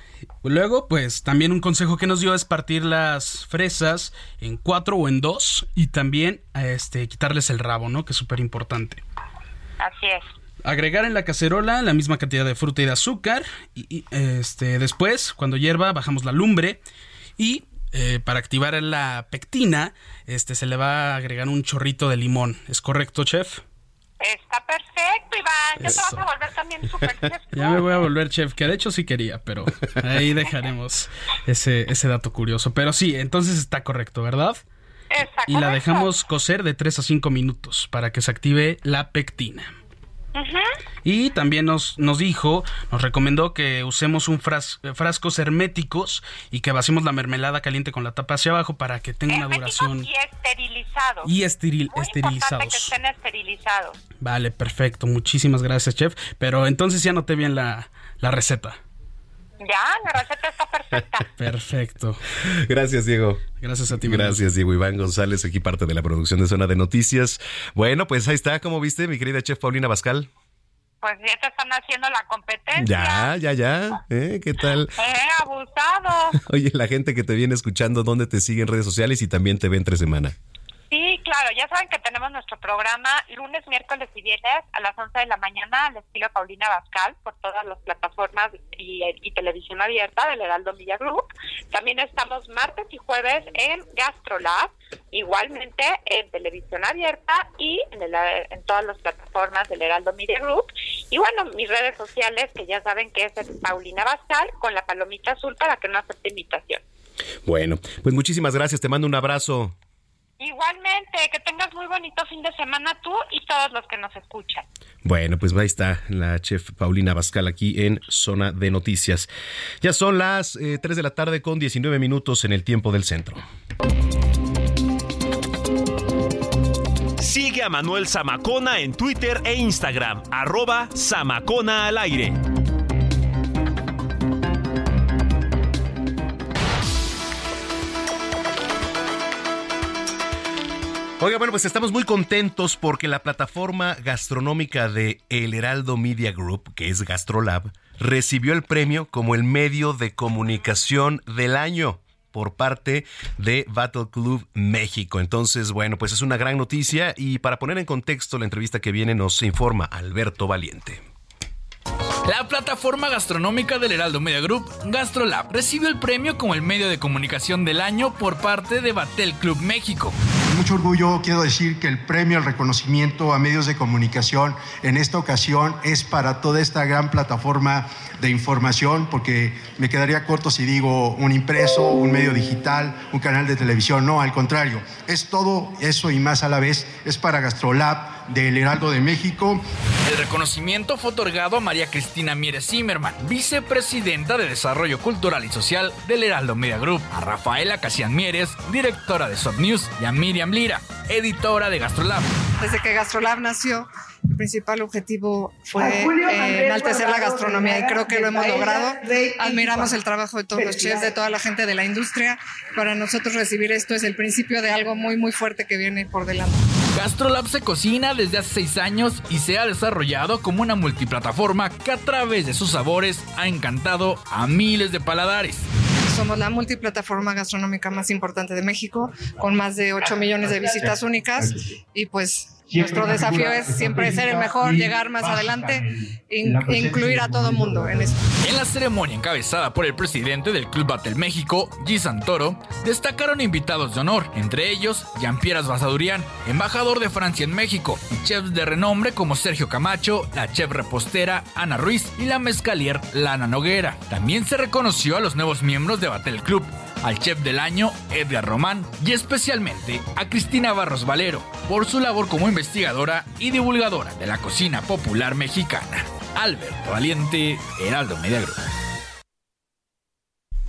Luego, pues también un consejo que nos dio es partir las fresas en cuatro o en dos y también este, quitarles el rabo, ¿no? Que es súper importante. Así es. Agregar en la cacerola la misma cantidad de fruta y de azúcar y, este, después, cuando hierva, bajamos la lumbre y eh, para activar la pectina, este, se le va a agregar un chorrito de limón. ¿Es correcto, chef? Está perfecto, Iván. Ya te vas a volver también super chef. Ya me voy a volver chef, que de hecho sí quería, pero ahí dejaremos ese, ese dato curioso. Pero sí, entonces está correcto, ¿verdad? Y la dejamos cocer de 3 a 5 minutos para que se active la pectina. Y también nos, nos dijo, nos recomendó que usemos un fras, frascos herméticos y que vaciemos la mermelada caliente con la tapa hacia abajo para que tenga una duración. Y esterilizados. Y esteril, Muy esterilizados. que estén esterilizados. Vale, perfecto. Muchísimas gracias, chef. Pero entonces ya noté bien la, la receta. Ya, la receta está perfecta. Perfecto. Gracias, Diego. Gracias a ti. Gracias, Diego Iván González, aquí parte de la producción de Zona de Noticias. Bueno, pues ahí está, ¿cómo viste, mi querida chef Paulina Bascal? Pues ya te están haciendo la competencia. Ya, ya, ya. ¿Eh? ¿Qué tal? Eh, abusado. Oye, la gente que te viene escuchando, ¿dónde te sigue en redes sociales y también te ve entre semana? Claro, ya saben que tenemos nuestro programa lunes, miércoles y viernes a las 11 de la mañana al estilo Paulina Bascal por todas las plataformas y, televisión abierta del Heraldo Media Group. También estamos martes y jueves en Gastrolab, igualmente en televisión abierta y en, el- en todas las plataformas del Heraldo Media Group. Y bueno, mis redes sociales que ya saben que es el Paulina Bascal con la palomita azul para que no acepte invitación. Bueno, pues muchísimas gracias, te mando un abrazo. Igualmente, que tengas muy bonito fin de semana tú y todos los que nos escuchan. Bueno, pues ahí está la chef Paulina Bascal aquí en Zona de Noticias. Ya son las eh, 3 de la tarde con 19 minutos en el tiempo del centro. Sigue a Manuel Zamacona en Twitter e Instagram, arroba Zamacona al aire. Oiga, bueno, pues estamos muy contentos porque la plataforma gastronómica de El Heraldo Media Group, que es GastroLab, recibió el premio como el medio de comunicación del año por parte de Battle Club México. Entonces, bueno, pues es una gran noticia y para poner en contexto la entrevista que viene nos informa Alberto Valiente. La plataforma gastronómica del Heraldo Media Group, GastroLab, recibió el premio como el medio de comunicación del año por parte de Batel Club México. Con mucho orgullo quiero decir que el premio al reconocimiento a medios de comunicación en esta ocasión es para toda esta gran plataforma de información, porque me quedaría corto si digo un impreso, un medio digital, un canal de televisión. No, al contrario, es todo eso y más a la vez. Es para GastroLab del Heraldo de México. El reconocimiento fue otorgado a María Cristina Mieres Zimmerman, vicepresidenta de Desarrollo Cultural y Social del Heraldo Media Group, a Rafaela Casian Mieres, directora de Soft News, y a Miriam Lira, editora de GastroLab. Desde que GastroLab nació, el principal objetivo fue eh, enaltecer la gastronomía y creo que lo hemos logrado. Admiramos el trabajo de todos los chefs, de toda la gente de la industria. Para nosotros recibir esto es el principio de algo muy, muy fuerte que viene por delante. GastroLab se cocina desde hace seis años y se ha desarrollado como una multiplataforma que a través de sus sabores ha encantado a miles de paladares. Somos la multiplataforma gastronómica más importante de México, con más de 8 millones de visitas únicas y pues nuestro desafío es siempre ser el mejor, llegar más adelante e incluir a todo mundo en esto. En la ceremonia encabezada por el presidente del Club Battle México, G. Santoro, destacaron invitados de honor, entre ellos Jean-Pierre Basadurian, embajador de Francia en México, y chefs de renombre como Sergio Camacho, la chef repostera Ana Ruiz y la mezcalier Lana Noguera. También se reconoció a los nuevos miembros de Battle Club, al chef del año Edgar Román y especialmente a Cristina Barros Valero por su labor como investigadora y divulgadora de la cocina popular mexicana. Alberto Valiente, Heraldo Media Group.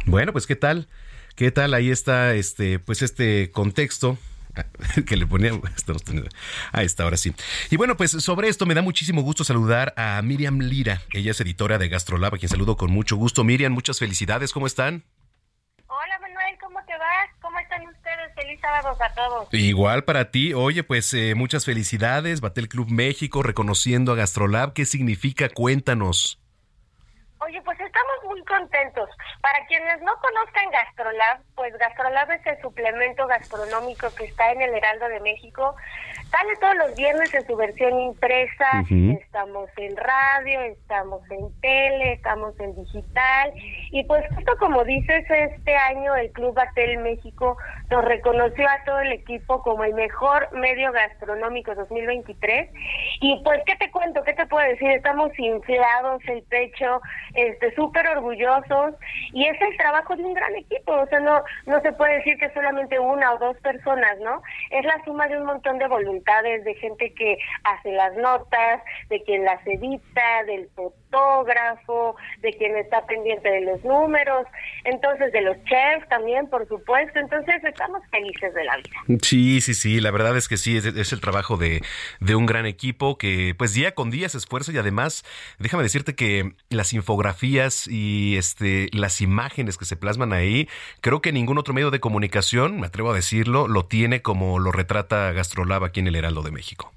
Bueno, pues qué tal, qué tal ahí está este, pues este contexto que le ponía estamos teniendo- ahí está ahora sí. Y bueno pues sobre esto me da muchísimo gusto saludar a Miriam Lira. Ella es editora de Gastrolab a quien saludo con mucho gusto. Miriam muchas felicidades cómo están Hola Manuel, ¿cómo te vas? ¿Cómo están ustedes? Feliz sábado a todos. igual para ti oye pues eh, muchas felicidades Batel Club México reconociendo a Gastrolab qué significa cuéntanos Oye, pues estamos muy contentos. Para quienes no conozcan Gastrolab, pues Gastrolab es el suplemento gastronómico que está en el Heraldo de México. Sale todos los viernes en su versión impresa. Estamos en radio, estamos en tele, estamos en digital. Y pues justo como dices, este año el Club Batel México nos reconoció a todo el equipo como el mejor medio gastronómico 2023. Y pues, ¿qué te cuento? ¿Qué te puedo decir? Estamos inflados el pecho, este, súper orgullosos. Y es el trabajo de un gran equipo. O sea, no, no se puede decir que solamente una o dos personas, ¿no? Es la suma de un montón de de gente que hace las notas, de quien las edita, del fotógrafo, de quien está pendiente de los números, entonces de los chefs también, por supuesto. Entonces, estamos felices de la vida. Sí, sí, sí, la verdad es que sí, es, el trabajo de, de, un gran equipo que pues día con día se esfuerza y además, déjame decirte que las infografías y este las imágenes que se plasman ahí, creo que ningún otro medio de comunicación, me atrevo a decirlo, lo tiene como lo retrata Gastrolab aquí en el Heraldo de México.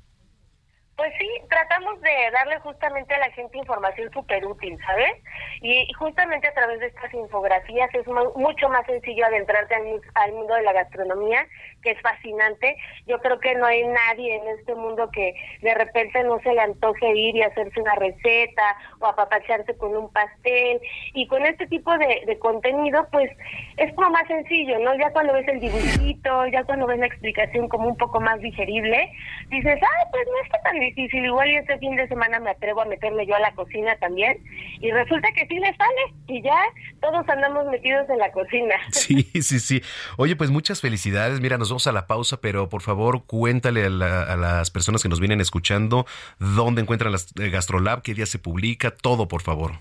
Pues sí, tratamos de darle justamente a la gente información súper útil, ¿sabes? Y justamente a través de estas infografías es mucho más sencillo adentrarte al, mundo de la gastronomía, que es fascinante. Yo creo que no hay nadie en este mundo que de repente no se le antoje ir y hacerse una receta o apapacharse con un pastel. Y con este tipo de, de contenido, pues es como más sencillo, ¿no? Ya cuando ves el dibujito, ya cuando ves la explicación como un poco más digerible, dices, ah, pues no está tan difícil, igual y este fin de semana me atrevo a meterme yo a la cocina también y resulta que sí le sale y ya todos andamos metidos en la cocina. Sí, sí, sí. Oye, pues muchas felicidades. Mira, nos vamos a la pausa, pero por favor cuéntale a, las personas que nos vienen escuchando dónde encuentran las eh, Gastrolab, qué día se publica, todo, por favor.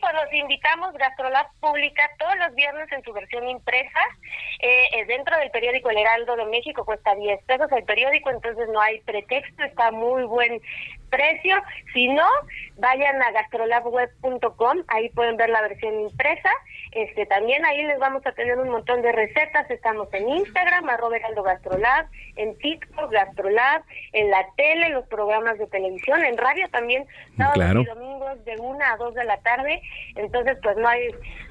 Pues los invitamos, Gastrolab publica todos los viernes en su versión impresa, eh, dentro del periódico El Heraldo de México, cuesta 10 pesos el periódico, entonces no hay pretexto, está muy buen precio. Si no, vayan a gastrolabweb.com, ahí pueden ver la versión impresa. Este, también ahí les vamos a tener un montón de recetas. Estamos en Instagram, arroba Heraldo Gastrolab, en TikTok, Gastrolab, en la tele, los programas de televisión, en radio también, sábados y domingos de una a dos de la tarde. Entonces, pues no hay,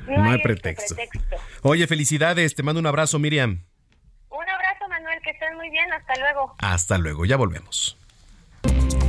no, hay, este pretexto. pretexto. Oye, felicidades, te mando un abrazo, Miriam. Un abrazo, Manuel, que estén muy bien, hasta luego. Hasta luego, ya volvemos.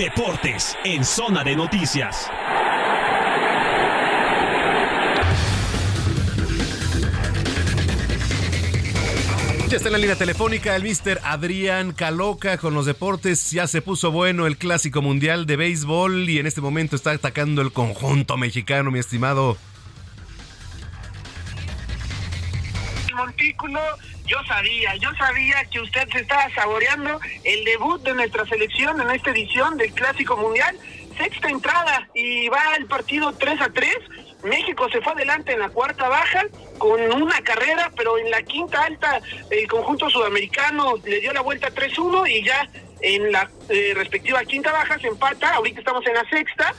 Deportes en Zona de Noticias. Ya está en la línea telefónica el mister Adrián Caloca con los deportes. Ya se puso bueno el clásico mundial de béisbol y en este momento está atacando el conjunto mexicano, mi estimado. Montículo yo sabía, yo sabía que usted se estaba saboreando el debut de nuestra selección en esta edición del Clásico Mundial. Sexta entrada y va el partido 3 a 3. México se fue adelante en la cuarta baja con una carrera, pero en la quinta alta el conjunto sudamericano le dio la vuelta 3-1 y ya en la eh, respectiva quinta baja se empata. Ahorita estamos en la sexta,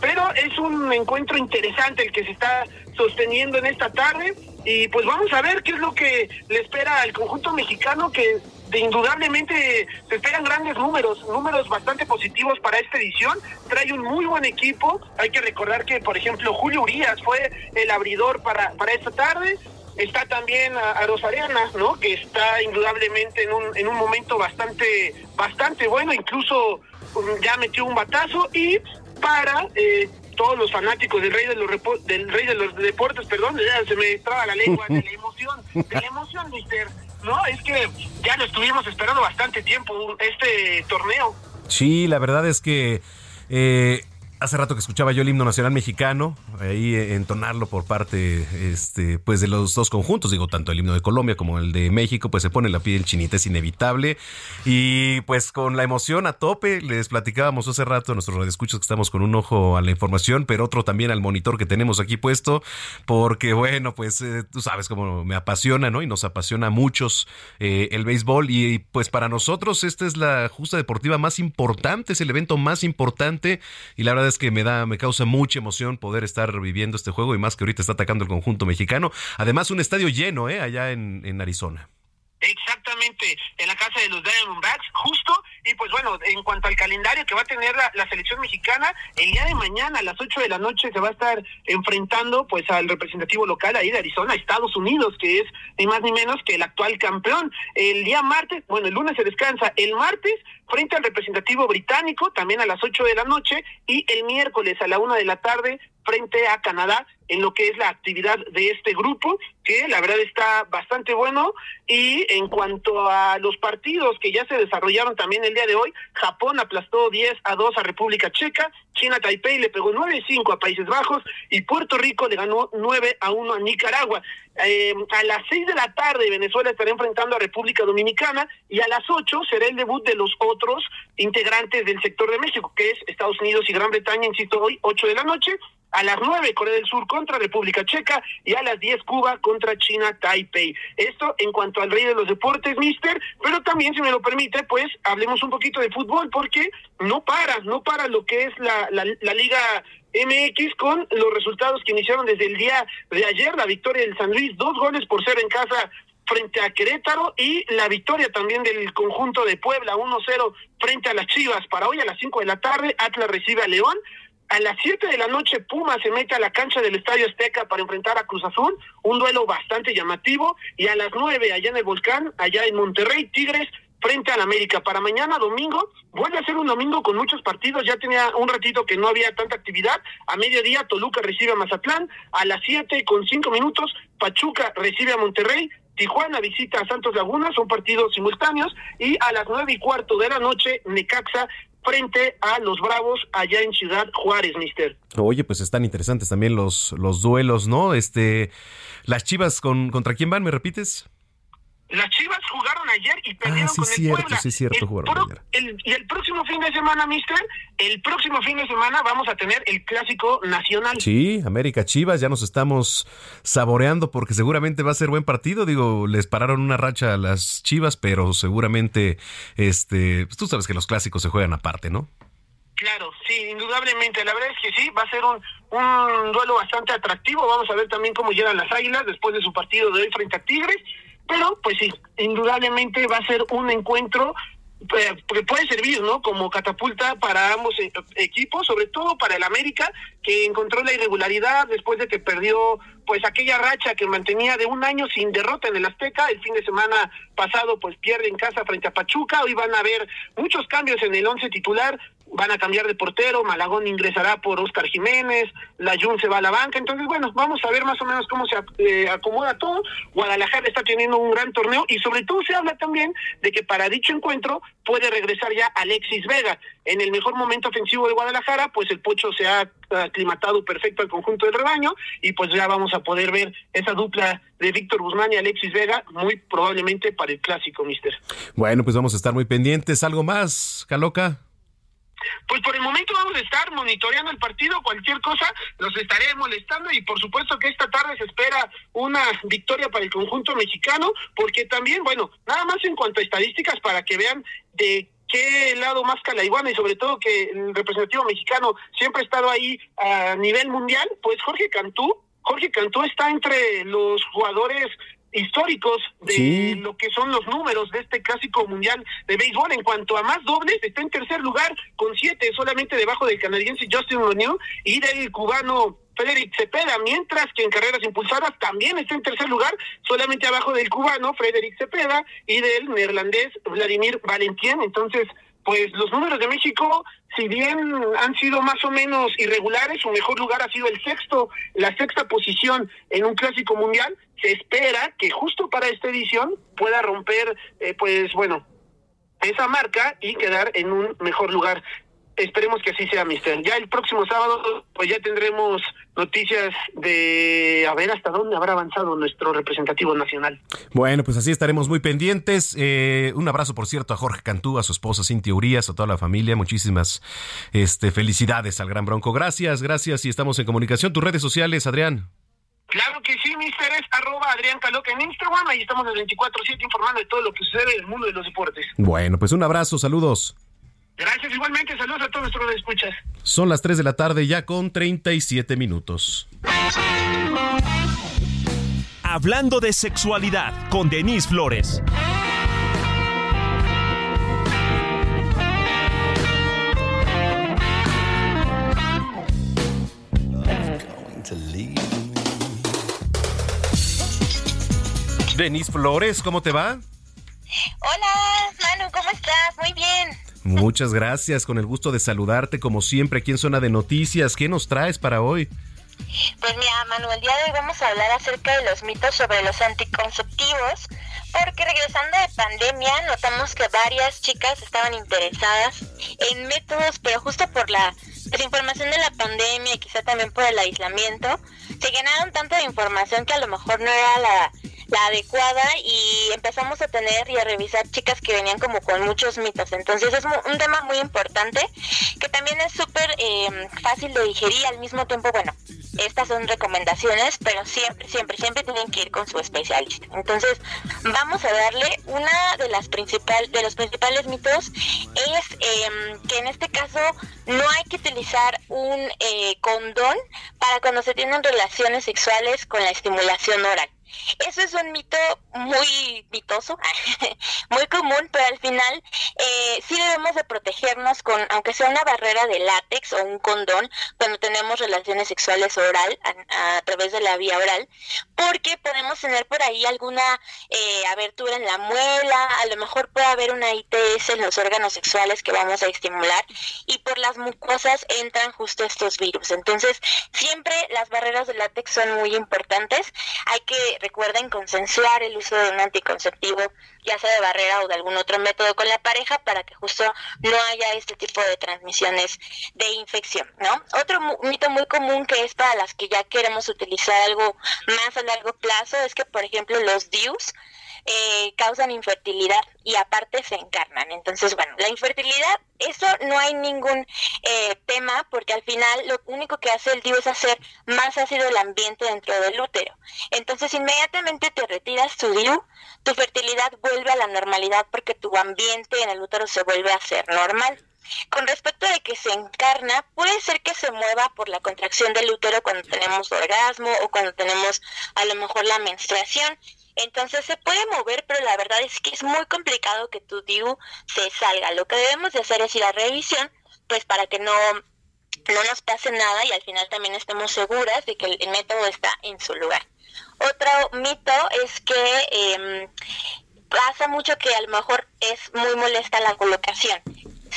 pero es un encuentro interesante el que se está sosteniendo en esta tarde y pues vamos a ver qué es lo que le espera al conjunto mexicano que indudablemente se esperan grandes números, números bastante positivos para esta edición. Trae un muy buen equipo. Hay que recordar que, por ejemplo, Julio Urias fue el abridor para, para esta tarde. Está también a, Rosariana, ¿no? Que está indudablemente en un, en un momento bastante, bastante bueno. Incluso um, ya metió un batazo. Y para eh, todos los fanáticos del rey de los del rey de los deportes, perdón, ya se me traba la lengua de la emoción, de la emoción, mister. No, es que ya lo estuvimos esperando bastante tiempo este torneo. Sí, la verdad es que eh, Hace rato que escuchaba yo el himno nacional mexicano, ahí eh, entonarlo por parte este, pues de los dos conjuntos, digo, tanto el himno de Colombia como el de México, pues se pone la piel chinita, es inevitable. Y pues con la emoción a tope, les platicábamos hace rato a nuestros radioescuchos que estamos con un ojo a la información, pero otro también al monitor que tenemos aquí puesto, porque bueno, pues eh, tú sabes cómo me apasiona, ¿no? Y nos apasiona a muchos eh, el béisbol y pues para nosotros esta es la justa deportiva más importante, es el evento más importante y la verdad es que me da, me causa mucha emoción poder estar viviendo este juego y más que ahorita está atacando el conjunto mexicano. Además, un estadio lleno, ¿eh? Allá en, en Arizona. Exactamente, en la casa de los Diamondbacks, justo. Y pues bueno, en cuanto al calendario que va a tener la, selección mexicana, el día de mañana a las 8 de la noche se va a estar enfrentando pues al representativo local ahí de Arizona, Estados Unidos, que es ni más ni menos que el actual campeón. El día martes, bueno, el lunes se descansa, el martes frente al representativo británico, también a las 8 de la noche, y el miércoles a la 1 de la tarde frente a Canadá en lo que es la actividad de este grupo, que la verdad está bastante bueno. Y en cuanto a los partidos que ya se desarrollaron también el día de hoy, Japón aplastó 10 a 2 a República Checa, China Taipei le pegó 9 a 5 a Países Bajos y Puerto Rico le ganó 9 a 1 a Nicaragua. Eh, a las 6 de la tarde Venezuela estará enfrentando a República Dominicana y a las 8 será el debut de los otros integrantes del sector de México, que es Estados Unidos y Gran Bretaña, insisto, hoy 8 de la noche a las 9 Corea del Sur contra República Checa y a las 10 Cuba contra China Taipei. Esto en cuanto al rey de los deportes, mister, pero también, si me lo permite, pues hablemos un poquito de fútbol porque no para, no para lo que es la, la, Liga MX con los resultados que iniciaron desde el día de ayer, la victoria del San Luis, dos goles por cero en casa frente a Querétaro y la victoria también del conjunto de Puebla 1-0 frente a las Chivas. Para hoy a las 5 de la tarde, Atlas recibe a León a las 7 de la noche Puma se mete a la cancha del Estadio Azteca para enfrentar a Cruz Azul, un duelo bastante llamativo, y a las 9 allá en el Volcán, allá en Monterrey, Tigres frente al América. Para mañana domingo, vuelve a ser un domingo con muchos partidos, ya tenía un ratito que no había tanta actividad, a mediodía Toluca recibe a Mazatlán, a las 7 con 5 minutos Pachuca recibe a Monterrey, Tijuana visita a Santos Laguna, son partidos simultáneos, y a las nueve y cuarto de la noche, Necaxa frente a los Bravos allá en Ciudad Juárez, mister. Oye, pues están interesantes también los, los duelos, ¿no? Este, las Chivas con contra quién van, ¿me repites? Las Chivas jugaron ayer y perdieron ah, sí, con el cierto, Puebla. Sí, cierto, el jugaron ayer. El, y el próximo fin de semana, mister, el próximo fin de semana vamos a tener el clásico nacional. Sí, América Chivas, ya nos estamos saboreando porque seguramente va a ser buen partido. Digo, les pararon una racha a las Chivas, pero seguramente, este, pues tú sabes que los clásicos se juegan aparte, ¿no? Claro, sí, indudablemente. La verdad es que sí, va a ser un, un duelo bastante atractivo. Vamos a ver también cómo llegan las Águilas después de su partido de hoy frente a Tigres. Pero, pues sí, indudablemente va a ser un encuentro eh, que puede servir, ¿no? Como catapulta para ambos eh, equipos, sobre todo para el América, que encontró la irregularidad después de que perdió, pues, aquella racha que mantenía de un año sin derrota en el Azteca. El fin de semana pasado, pues, pierde en casa frente a Pachuca. Hoy van a haber muchos cambios en el once titular van a cambiar de portero, Malagón ingresará por Oscar Jiménez, la Jun se va a la banca, entonces bueno, vamos a ver más o menos cómo se eh, acomoda todo. Guadalajara está teniendo un gran torneo y sobre todo se habla también de que para dicho encuentro puede regresar ya Alexis Vega. En el mejor momento ofensivo de Guadalajara, pues el Pocho se ha aclimatado perfecto al conjunto del rebaño y pues ya vamos a poder ver esa dupla de Víctor Guzmán y Alexis Vega muy probablemente para el clásico, mister. Bueno, pues vamos a estar muy pendientes. ¿Algo más, Caloca? Pues por el momento vamos a estar monitoreando el partido, cualquier cosa los estaré molestando y por supuesto que esta tarde se espera una victoria para el conjunto mexicano, porque también, bueno, nada más en cuanto a estadísticas para que vean de qué lado más iguana y sobre todo que el representativo mexicano siempre ha estado ahí a nivel mundial, pues Jorge Cantú, Jorge Cantú está entre los jugadores históricos de lo que son los números de este clásico mundial de béisbol. En cuanto a más dobles, está en tercer lugar con siete, solamente debajo del canadiense Justin Renew y del cubano Frederick Cepeda, mientras que en carreras impulsadas también está en tercer lugar, solamente abajo del cubano Frederick Cepeda y del neerlandés Vladimir Valentien. Entonces, pues los números de México, si bien han sido más o menos irregulares, su mejor lugar ha sido el sexto, la sexta posición en un clásico mundial, se espera que justo para esta edición pueda romper, eh, pues bueno, esa marca y quedar en un mejor lugar. Esperemos que así sea, mister. Ya el próximo sábado, pues ya tendremos noticias de a ver hasta dónde habrá avanzado nuestro representativo nacional. Bueno, pues así estaremos muy pendientes. Eh, un abrazo, por cierto, a Jorge Cantú, a su esposa Cintia Urias, a toda la familia. Muchísimas este, felicidades al Gran Bronco. Gracias, gracias y estamos en comunicación. Tus redes sociales, Adrián. Claro que sí, mister, es arroba Adrián Caloca en Instagram. Ahí estamos el 24-7 informando de todo lo que sucede en el mundo de los deportes. Bueno, pues un abrazo, saludos. Gracias igualmente, saludos a todos nuestros escuchas. Son las 3 de la tarde ya con 37 minutos. Hablando de sexualidad con Denise Flores. Denise Flores, ¿cómo te va? Hola, Manu, ¿cómo estás? Muy bien. Muchas gracias, con el gusto de saludarte como siempre aquí en Zona de Noticias. ¿Qué nos traes para hoy? Pues mira, Manu, el día de hoy vamos a hablar acerca de los mitos sobre los anticonceptivos, porque regresando de pandemia notamos que varias chicas estaban interesadas en métodos, pero justo por la desinformación de la pandemia y quizá también por el aislamiento, se llenaron tanto de información que a lo mejor no era la la adecuada y empezamos a tener y a revisar chicas que venían como con muchos mitos. Entonces es un tema muy importante que también es súper eh, fácil de digerir al mismo tiempo, bueno, estas son recomendaciones, pero siempre, siempre, siempre tienen que ir con su especialista. Entonces, vamos a darle una de las principales, de los principales mitos es em, que en este caso no hay que utilizar un eh, condón para cuando se tienen relaciones sexuales con la estimulación oral. Eso es un mito muy mitoso, muy común, pero al final eh, sí debemos de protegernos con, aunque sea una barrera de látex o un condón, cuando tenemos relaciones sexuales oral, a, través de la vía oral, porque podemos tener por ahí alguna eh, abertura en la muela, a lo mejor puede haber una ITS en los órganos sexuales que vamos a estimular y por las mucosas entran justo estos virus. Entonces, siempre las barreras de látex son muy importantes. Hay que recuerden consensuar el uso de un anticonceptivo, ya sea de barrera o de algún otro método con la pareja, para que justo no haya este tipo de transmisiones de infección, ¿no? Otro mito muy común que es para las que ya queremos utilizar algo más a largo plazo es que, por ejemplo, los DIUs eh, causan infertilidad y aparte se encarnan. Entonces, bueno, la infertilidad, eso no hay ningún eh, tema porque al final lo único que hace el DIU es hacer más ácido el ambiente dentro del útero. Entonces, inmediatamente te retiras tu DIU, tu fertilidad vuelve a la normalidad porque tu ambiente en el útero se vuelve a ser normal. Con respecto de que se encarna, puede ser que se mueva por la contracción del útero cuando tenemos orgasmo o cuando tenemos a lo mejor la menstruación. Entonces se puede mover, pero la verdad es que es muy complicado que tu DIU se salga. Lo que debemos de hacer es ir a revisión, pues para que no no nos pase nada y al final también estemos seguras de que el, método está en su lugar. Otro mito es que em, pasa mucho que a lo mejor es muy molesta la colocación.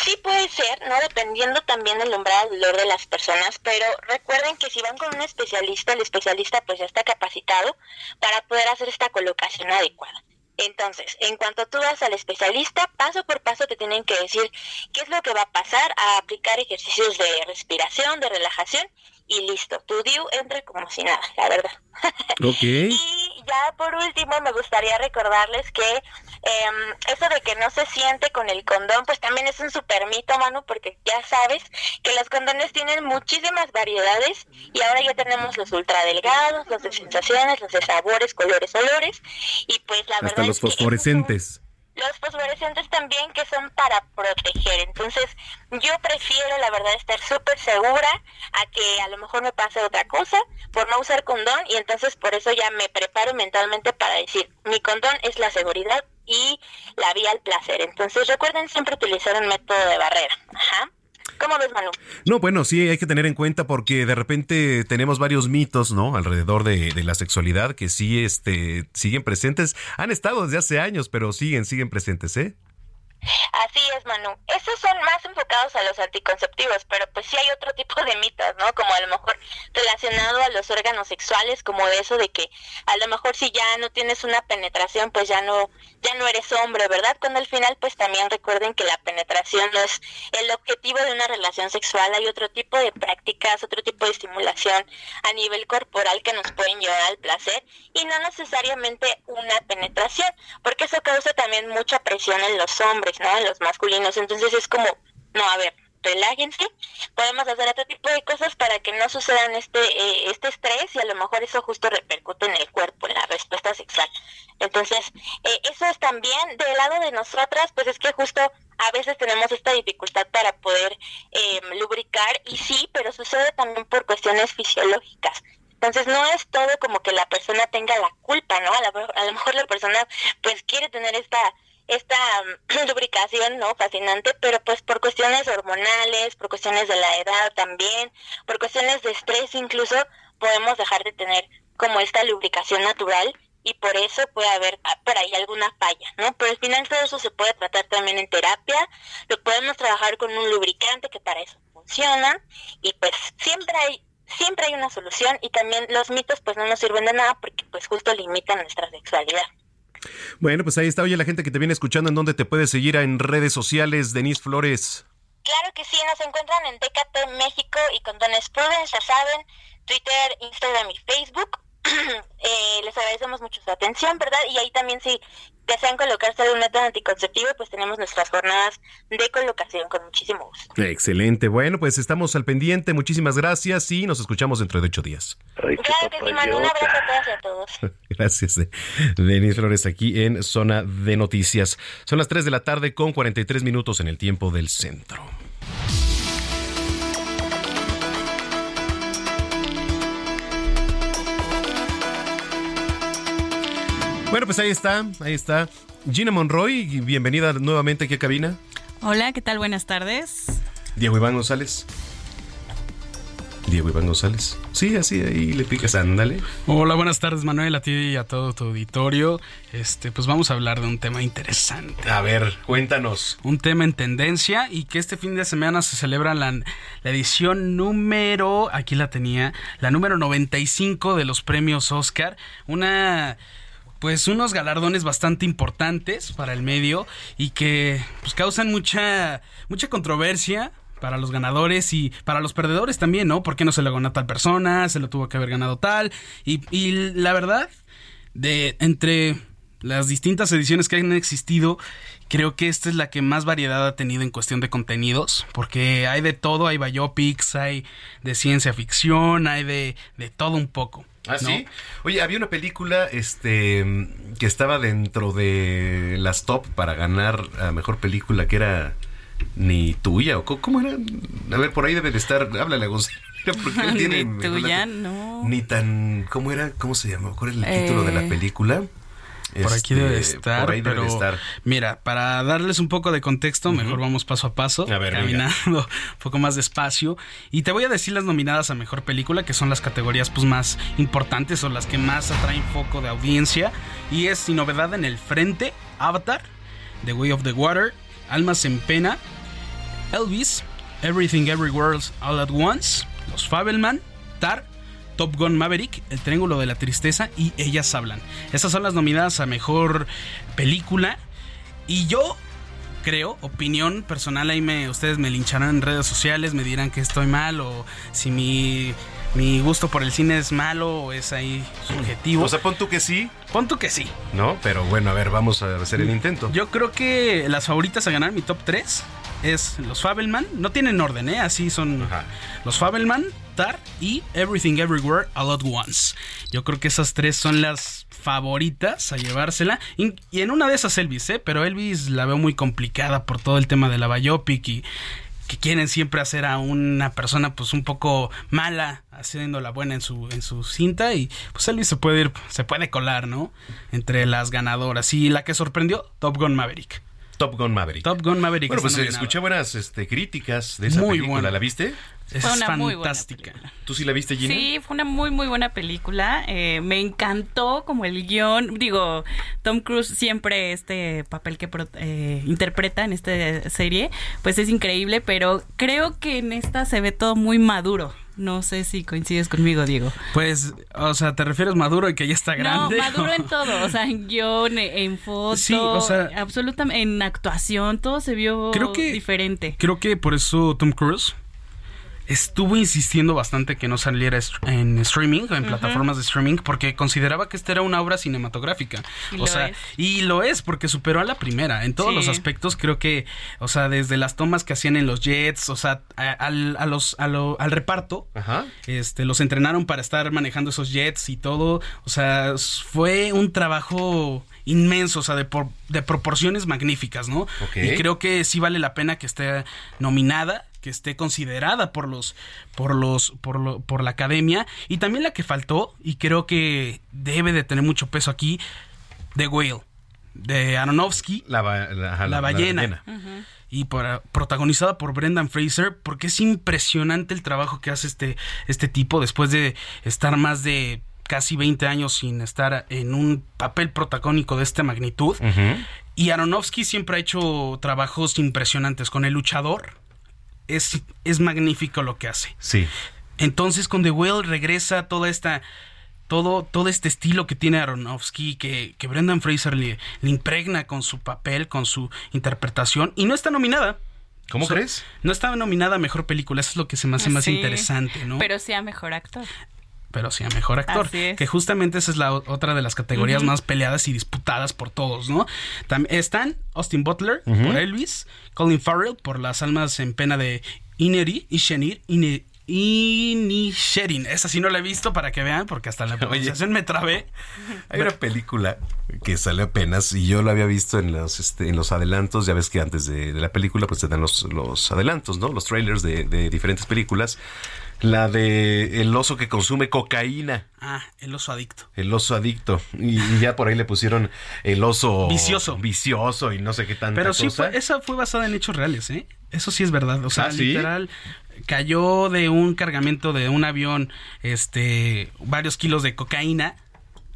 Sí puede ser, ¿no? Dependiendo también del umbral del dolor de las personas, pero recuerden que si van con un especialista, el especialista pues ya está capacitado para poder hacer esta colocación adecuada. Entonces, en cuanto tú vas al especialista, paso por paso te tienen que decir qué es lo que va a pasar, a aplicar ejercicios de respiración, de relajación y listo, tu DIU entra como si nada, la verdad. Ok. y ya por último me gustaría recordarles que eh, eso de que no se siente con el condón, pues también es un super mito, Manu, porque ya sabes que los condones tienen muchísimas variedades y ahora ya tenemos los ultra delgados, los de sensaciones, los de sabores, colores, olores y pues la Hasta los fosforescentes los fosforescentes también que son para proteger. Entonces, yo prefiero, la verdad, estar súper segura a que a lo mejor me pase otra cosa por no usar condón y entonces por eso ya me preparo mentalmente para decir, mi condón es la seguridad y la vía al placer. Entonces, recuerden siempre utilizar un método de barrera. Ajá. ¿Cómo ves? No, bueno, sí, hay que tener en cuenta porque de repente tenemos varios mitos, ¿no? Alrededor de, la sexualidad que sí este, siguen presentes. Han estado desde hace años, pero siguen, siguen presentes, ¿eh? Así es, Manu. Esos son más enfocados a los anticonceptivos, pero pues sí hay otro tipo de mitos, ¿no? Como a lo mejor relacionado a los órganos sexuales, como eso de que a lo mejor si ya no tienes una penetración, pues ya no ya no eres hombre, ¿verdad? Cuando al final pues también recuerden que la penetración no es el objetivo de una relación sexual, hay otro tipo de prácticas, otro tipo de estimulación a nivel corporal que nos pueden llevar al placer y no necesariamente una penetración, porque eso causa también mucha presión en los hombres, En los masculinos. Entonces es como, no, a ver, relájense, podemos hacer otro tipo de cosas para que no sucedan este eh, este estrés y a lo mejor eso justo repercute en el cuerpo, en la respuesta sexual. Entonces, eh, eso es también del lado de nosotras, pues es que justo a veces tenemos esta dificultad para poder eh, lubricar y sí, pero sucede también por cuestiones fisiológicas. Entonces no es todo como que la persona tenga la culpa, ¿no? A, a lo mejor la persona pues quiere tener esta esta mm, lubricación, ¿no? Fascinante, pero pues por cuestiones hormonales, por cuestiones de la edad también, por cuestiones de estrés incluso, podemos dejar de tener como esta lubricación natural y por eso puede haber ah, por ahí alguna falla, ¿no? Pero al final todo eso se puede tratar también en terapia, lo podemos trabajar con un lubricante que para eso funciona y pues siempre hay siempre hay una solución y también los mitos pues no nos sirven de nada porque pues justo limitan nuestra sexualidad. Bueno, pues ahí está. Oye, la gente que te viene escuchando, ¿en dónde te puede seguir en redes sociales, Denise Flores? Claro que sí, nos encuentran en TKT México y con Don Prudence, ya saben, Twitter, Instagram y Facebook. eh, les agradecemos mucho su atención, ¿verdad? Y ahí también si desean colocarse un método anticonceptivo, pues tenemos nuestras jornadas de colocación con muchísimo gusto. Excelente. Bueno, pues estamos al pendiente. Muchísimas gracias y nos escuchamos dentro de ocho días. Claro que sí, Manu. Un abrazo a todas y a todos. gracias. Eh. Denis Flores aquí en Zona de Noticias. Son las 3 de la tarde con 43 minutos en el tiempo del centro. Bueno, pues ahí está, ahí está. Gina Monroy, bienvenida nuevamente aquí a cabina. Hola, ¿qué tal? Buenas tardes. Diego Iván González. Diego Iván González. Sí, así ahí le picas, ándale. Hola, buenas tardes, Manuel, a ti y a todo tu auditorio. Este, pues vamos a hablar de un tema interesante. A ver, cuéntanos. Un tema en tendencia y que este fin de semana se celebra la, la edición número, aquí la tenía, la número 95 de los premios Oscar. Una pues unos galardones bastante importantes para el medio y que pues causan mucha mucha controversia para los ganadores y para los perdedores también, ¿no? ¿Por qué no se lo ganó a tal persona? Se lo tuvo que haber ganado tal. Y, y la verdad, de entre las distintas ediciones que han existido, creo que esta es la que más variedad ha tenido en cuestión de contenidos, porque hay de todo, hay biopics, hay de ciencia ficción, hay de, de todo un poco. ¿Ah, sí? Oye, había una película este, que estaba dentro de las top para ganar a mejor película que era ni tuya o cómo era. A ver, por ahí debe de estar. Háblale a Gonzalo. Porque él tiene. Ni tuya, no. Ni tan. ¿Cómo era? ¿Cómo se llama? ¿Cuál es el título de la Eh, película? Por aquí debe Este, estar, por ahí debe pero estar. mira, para darles un poco de contexto, mejor vamos paso a paso, A ver, caminando un poco más despacio. Y te voy a decir las nominadas a mejor película, que son las categorías pues más importantes o las que más atraen foco de audiencia. Y es sin novedad en el frente, Avatar, The Way of the Water, Almas en Pena, Elvis, Everything Everywhere All at Once, Los Fabelman, Tar, Top Gun Maverick, El Triángulo de la Tristeza y Ellas Hablan. Esas son las nominadas a mejor película. Y yo creo, opinión personal, ahí me, ustedes me lincharán en redes sociales, me dirán que estoy mal o si mi, mi gusto por el cine es malo o es ahí subjetivo. O sea, pon tú que sí. Pon tú que sí. No, pero bueno, a ver, vamos a hacer el intento. Yo creo que las favoritas a ganar mi top 3 es los Fabelman. No tienen orden, ¿eh? Así son los Fabelman, Tar y Everything Everywhere All at Once. Yo creo que esas tres son las favoritas a llevársela. Y, y en una de esas Elvis, ¿eh? Pero Elvis la veo muy complicada por todo el tema de la biopic y que quieren siempre hacer a una persona pues un poco mala haciendo la buena en su en su cinta y pues Elvis se puede ir se puede colar no entre las ganadoras y la que sorprendió Top Gun Maverick Top Gun Maverick. Top Gun Maverick. Bueno, pues eh, escuché buenas este, críticas de esa Muy película. buena. ¿La viste? Es Fue una muy buena fantástica. ¿Tú sí la viste, Gina? Sí, fue una muy, muy buena película. Eh, me encantó como el guion. Digo, Tom Cruise siempre este papel que pro- eh, interpreta en esta serie, pues es increíble, pero creo que en esta se ve todo muy maduro. No sé si coincides conmigo, Diego. Pues, o sea, ¿te refieres maduro y que ya está grande? No, maduro en todo, o sea, en guion, en foto, Sí, o sea- absolutamente, en actuación, todo se vio Creo que- diferente. Creo que por eso Tom Cruise estuvo insistiendo bastante que no saliera en streaming, en plataformas de streaming, porque consideraba que esta era una obra cinematográfica. Y o lo sea, es. y lo es porque superó a la primera. En todos Sí. los aspectos, creo que, o sea, desde las tomas que hacían en los jets, o sea, a- al, a los, a lo- al reparto, este, los entrenaron para estar manejando esos jets y todo. O sea, fue un trabajo inmenso, o sea, de, por- de proporciones magníficas, ¿no? Y creo que sí vale la pena que esté nominada que esté considerada por los por los por, lo- por la academia. Y también la que faltó y creo que debe de tener mucho peso aquí The Whale de Aronofsky la, la- ballena. y por- protagonizada por Brendan Fraser porque es impresionante el trabajo que hace este este tipo después de estar más de casi 20 años sin estar en un papel protagónico de esta magnitud. Y Aronofsky siempre ha hecho trabajos impresionantes con El Luchador. Es, es magnífico lo que hace. Sí. Entonces con The Whale regresa toda esta... Todo, todo este estilo que tiene Aronofsky, que, que Brendan Fraser le, le impregna con su papel, con su interpretación, y no está nominada. ¿Cómo O sea, crees? No está nominada a Mejor Película, eso es lo que se me hace más Sí, interesante, ¿no? Pero sea mejor actor. Pero sí a mejor actor. Así es. Que justamente esa es la otra de las categorías más peleadas y disputadas por todos, ¿no? Tam- están Austin Butler por Elvis, Colin Farrell por Las almas en pena de Ineri y Shenir Ine- Inisherin. Esa sí no la he visto para que vean, porque hasta la pronunciación me trabé. Hay una película que sale apenas y yo la había visto en los, este, en los adelantos. Ya ves que antes de, de la película pues te dan los, los adelantos, ¿no? Los trailers de, de diferentes películas. La de El oso que consume cocaína. Ah, el oso adicto. El oso adicto. Y, y ya por ahí le pusieron el oso Vicioso. Vicioso y no sé qué tanta Pero sí, cosa. fue, esa fue basada en hechos reales, ¿eh? Eso sí es verdad. O sea, Ah, ¿sí? literal, cayó de un cargamento de un avión, este, varios kilos de cocaína.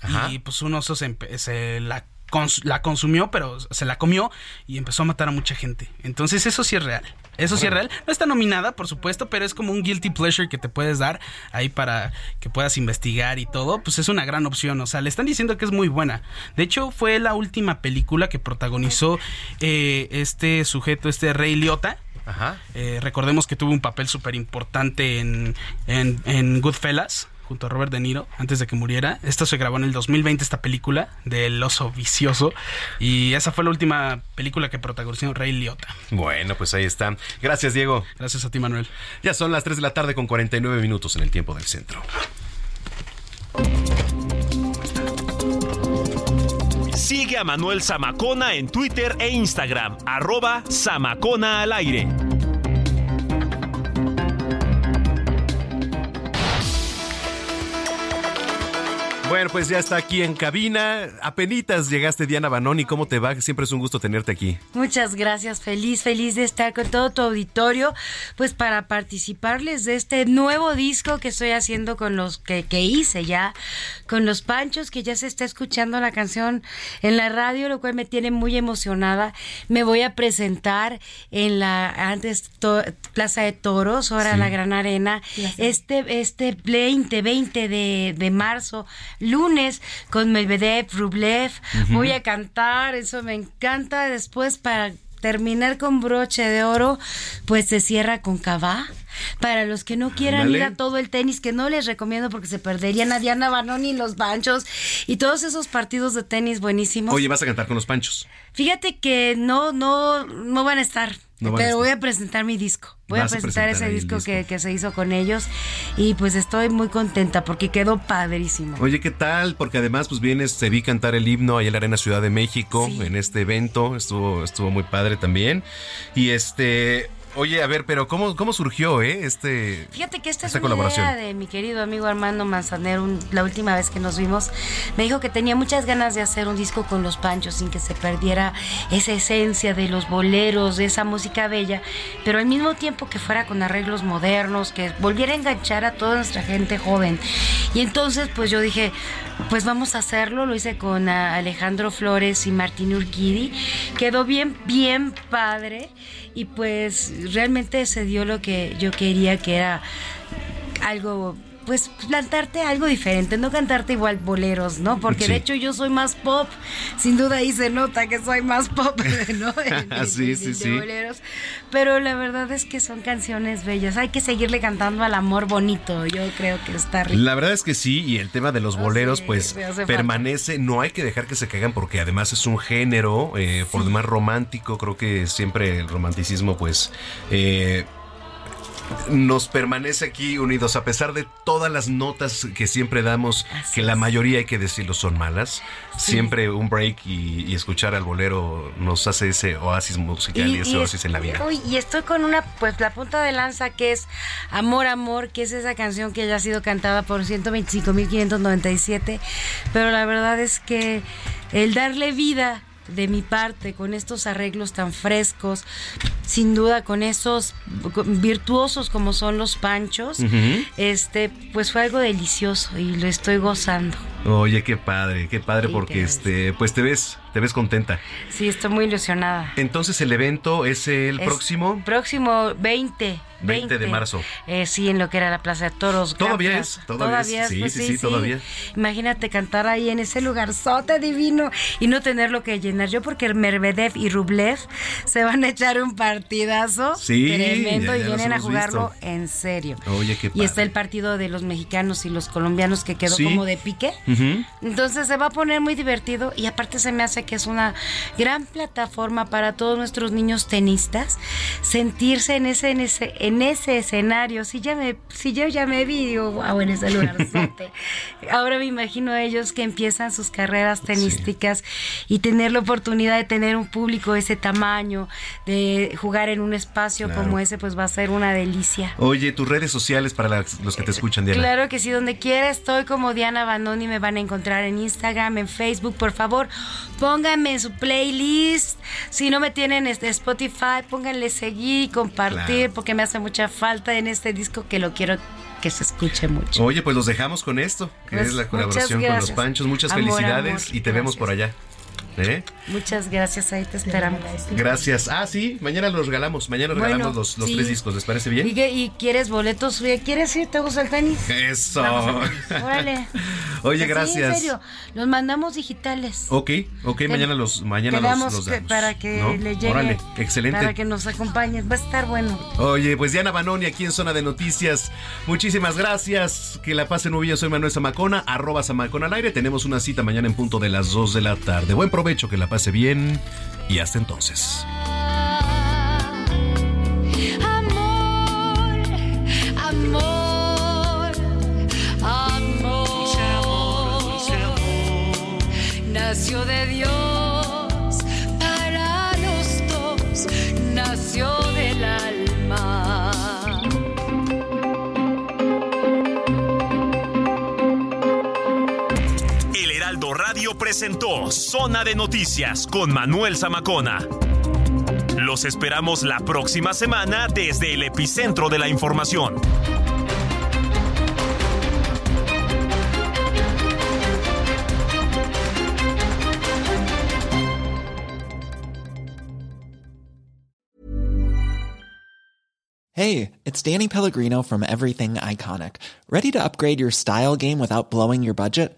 Ajá. Y pues un oso se, se la, cons- la consumió, pero se la comió y empezó a matar a mucha gente. Entonces eso sí es real. Eso sí es real. No está nominada, por supuesto, pero es como un guilty pleasure que te puedes dar ahí para que puedas investigar y todo. Pues es una gran opción. O sea, le están diciendo que es muy buena. De hecho, fue la última película que protagonizó eh, este sujeto, este Rey Liotta. Ajá. Eh, recordemos que tuvo un papel súper importante en, en, en Goodfellas junto a Robert De Niro antes de que muriera. Esto se grabó en el 2020, esta película del oso vicioso. Y esa fue la última película que protagonizó Rey Liotta. Bueno, pues ahí está. Gracias, Diego. Gracias a ti, Manuel. Ya son las 3 de la tarde con 49 minutos en el tiempo del centro. Sigue a Manuel Zamacona en Twitter e Instagram, arroba Zamacona al aire. Bueno, pues ya está aquí en cabina. Apenitas llegaste, Diana Banoni. ¿Cómo te va? Siempre es un gusto tenerte aquí. Muchas gracias, feliz, feliz de estar con todo tu auditorio, pues para participarles de este nuevo disco que estoy haciendo con los que, que hice ya, con los Panchos, que ya se está escuchando la canción en la radio, lo cual me tiene muy emocionada. Me voy a presentar en la antes to- Plaza de Toros, ahora Sí. la Gran Arena, este, este 20, 20 de, de marzo, lunes, con Medvedev, Rublev. Voy a cantar, eso me encanta. Después, para terminar con broche de oro, pues se cierra con Cava. Para los que no quieran ir a todo el tenis, que no les recomiendo porque se perderían a Diana Banoni, los Banchos y todos esos partidos de tenis buenísimos. Oye, vas a cantar con los panchos. Fíjate que no, no, no van a estar. No pero estar. voy a presentar mi disco. Voy a presentar, ese disco, disco. Que, que se hizo con ellos. Y pues estoy muy contenta porque quedó padrísimo. Oye, ¿qué tal? Porque además, pues vienes, te vi cantar el himno ahí en la Arena Ciudad de México, en este evento. Estuvo, estuvo muy padre también. Y este. Oye, a ver, pero ¿cómo, cómo surgió eh, este, Fíjate que esta, esta es una colaboración? idea de mi querido amigo Armando Manzanero. un- la última vez que nos vimos, me dijo que tenía muchas ganas de hacer un disco con los panchos sin que se perdiera esa esencia de los boleros, de esa música bella, pero al mismo tiempo que fuera con arreglos modernos, que volviera a enganchar a toda nuestra gente joven. Y entonces, pues yo dije, pues vamos a hacerlo. Lo hice con ah, Alejandro Flores y Martín Urquidi. Quedó bien, bien padre. Y pues realmente se dio lo que yo quería, que era algo pues plantarte algo diferente, no cantarte igual boleros, ¿no? Porque Sí. de hecho yo soy más pop, sin duda ahí se nota que soy más pop, ¿no? Sí, sí, sí. boleros. Pero la verdad es que son canciones bellas, hay que seguirle cantando al amor bonito, yo creo que está rico. La verdad es que sí, y el tema de los boleros, pues permanece, no hay que dejar que se caigan porque además es un género, eh, por demás romántico, creo que siempre el romanticismo, pues, eh, nos permanece aquí unidos, a pesar de todas las notas que siempre damos, que la mayoría hay que decirlo son malas, Sí. siempre un break y, y escuchar al bolero nos hace ese oasis musical y, ese oasis en la vida. uy, y estoy con una, pues la punta de lanza que es Amor, Amor, que es esa canción que ya ha sido cantada por 125.597, pero la verdad es que el darle vida de mi parte con estos arreglos tan frescos, sin duda con esos virtuosos como son los panchos, este, pues fue algo delicioso y lo estoy gozando. Oye, qué padre, qué padre Sí, porque te- este, pues te ves, te ves contenta. Sí, estoy muy ilusionada. Entonces el evento es el Es próximo Próximo 20. 20 de marzo. Eh, sí, en lo que era la Plaza de Toros. Todavía es, todavía es. Sí, pues sí, sí, todavía. Imagínate cantar ahí en ese lugarzote divino y no tenerlo que llenar. Yo porque Mervedev y Rublev se van a echar un partidazo Sí, tremendo ya- y ya vienen a jugarlo visto. en serio. Oye, qué Y padre. está el partido de los mexicanos y los colombianos que quedó como de pique. Entonces se va a poner muy divertido y aparte se me hace que es una gran plataforma para todos nuestros niños tenistas sentirse en ese en ese en ese escenario. Si ya me si yo ya me vi digo, wow, en ese lugar. Ahora me imagino a ellos que empiezan sus carreras tenísticas y tener la oportunidad de tener un público de ese tamaño, de jugar en un espacio Claro. como ese, pues va a ser una delicia. Oye, tus redes sociales para las- los que te escuchan, Diana. Claro que sí, donde quiera estoy como Diana Bandoni, me van a encontrar en Instagram, en Facebook, por favor, pónganme en su playlist. Si no me tienen este Spotify, pónganle seguir y compartir, Claro. porque me hace mucha falta en este disco que lo quiero que se escuche mucho. Oye, pues los dejamos con esto, que Pues, es la muchas colaboración con los. Panchos. Muchas Amor, felicidades amor, y te vemos por allá. ¿Eh? Muchas gracias, ahí te esperamos. Gracias. Ah, sí, mañana los regalamos. Mañana Bueno, regalamos los, los sí. tres discos. ¿Les parece bien? ¿Y, qué- y quieres boletos? ¿Quieres ir? ¿Te gusta el tenis? Eso. Órale. Oye, Sí, en gracias. serio, los mandamos digitales. Ok, ok, Te- mañana los, mañana los, los damos, para que ¿no? le llegue. Órale, excelente. Para que nos acompañes. Va a estar bueno. Oye, pues Diana Banoni aquí en Zona de Noticias. Muchísimas gracias. Que la pasen muy bien. Soy Manuel Zamacona, arroba Zamacona al aire. Tenemos una cita mañana en punto de las 2 de la tarde. Buen provecho, que la pase bien y hasta entonces. Amor, amor, amor. Nació de Dios para los dos, nació Radio presentó Zona de Noticias con Manuel Zamacona. Los esperamos la próxima semana desde el epicentro de la información. Hey, it's Danny Pellegrino from Everything Iconic. Ready to upgrade your style game without blowing your budget?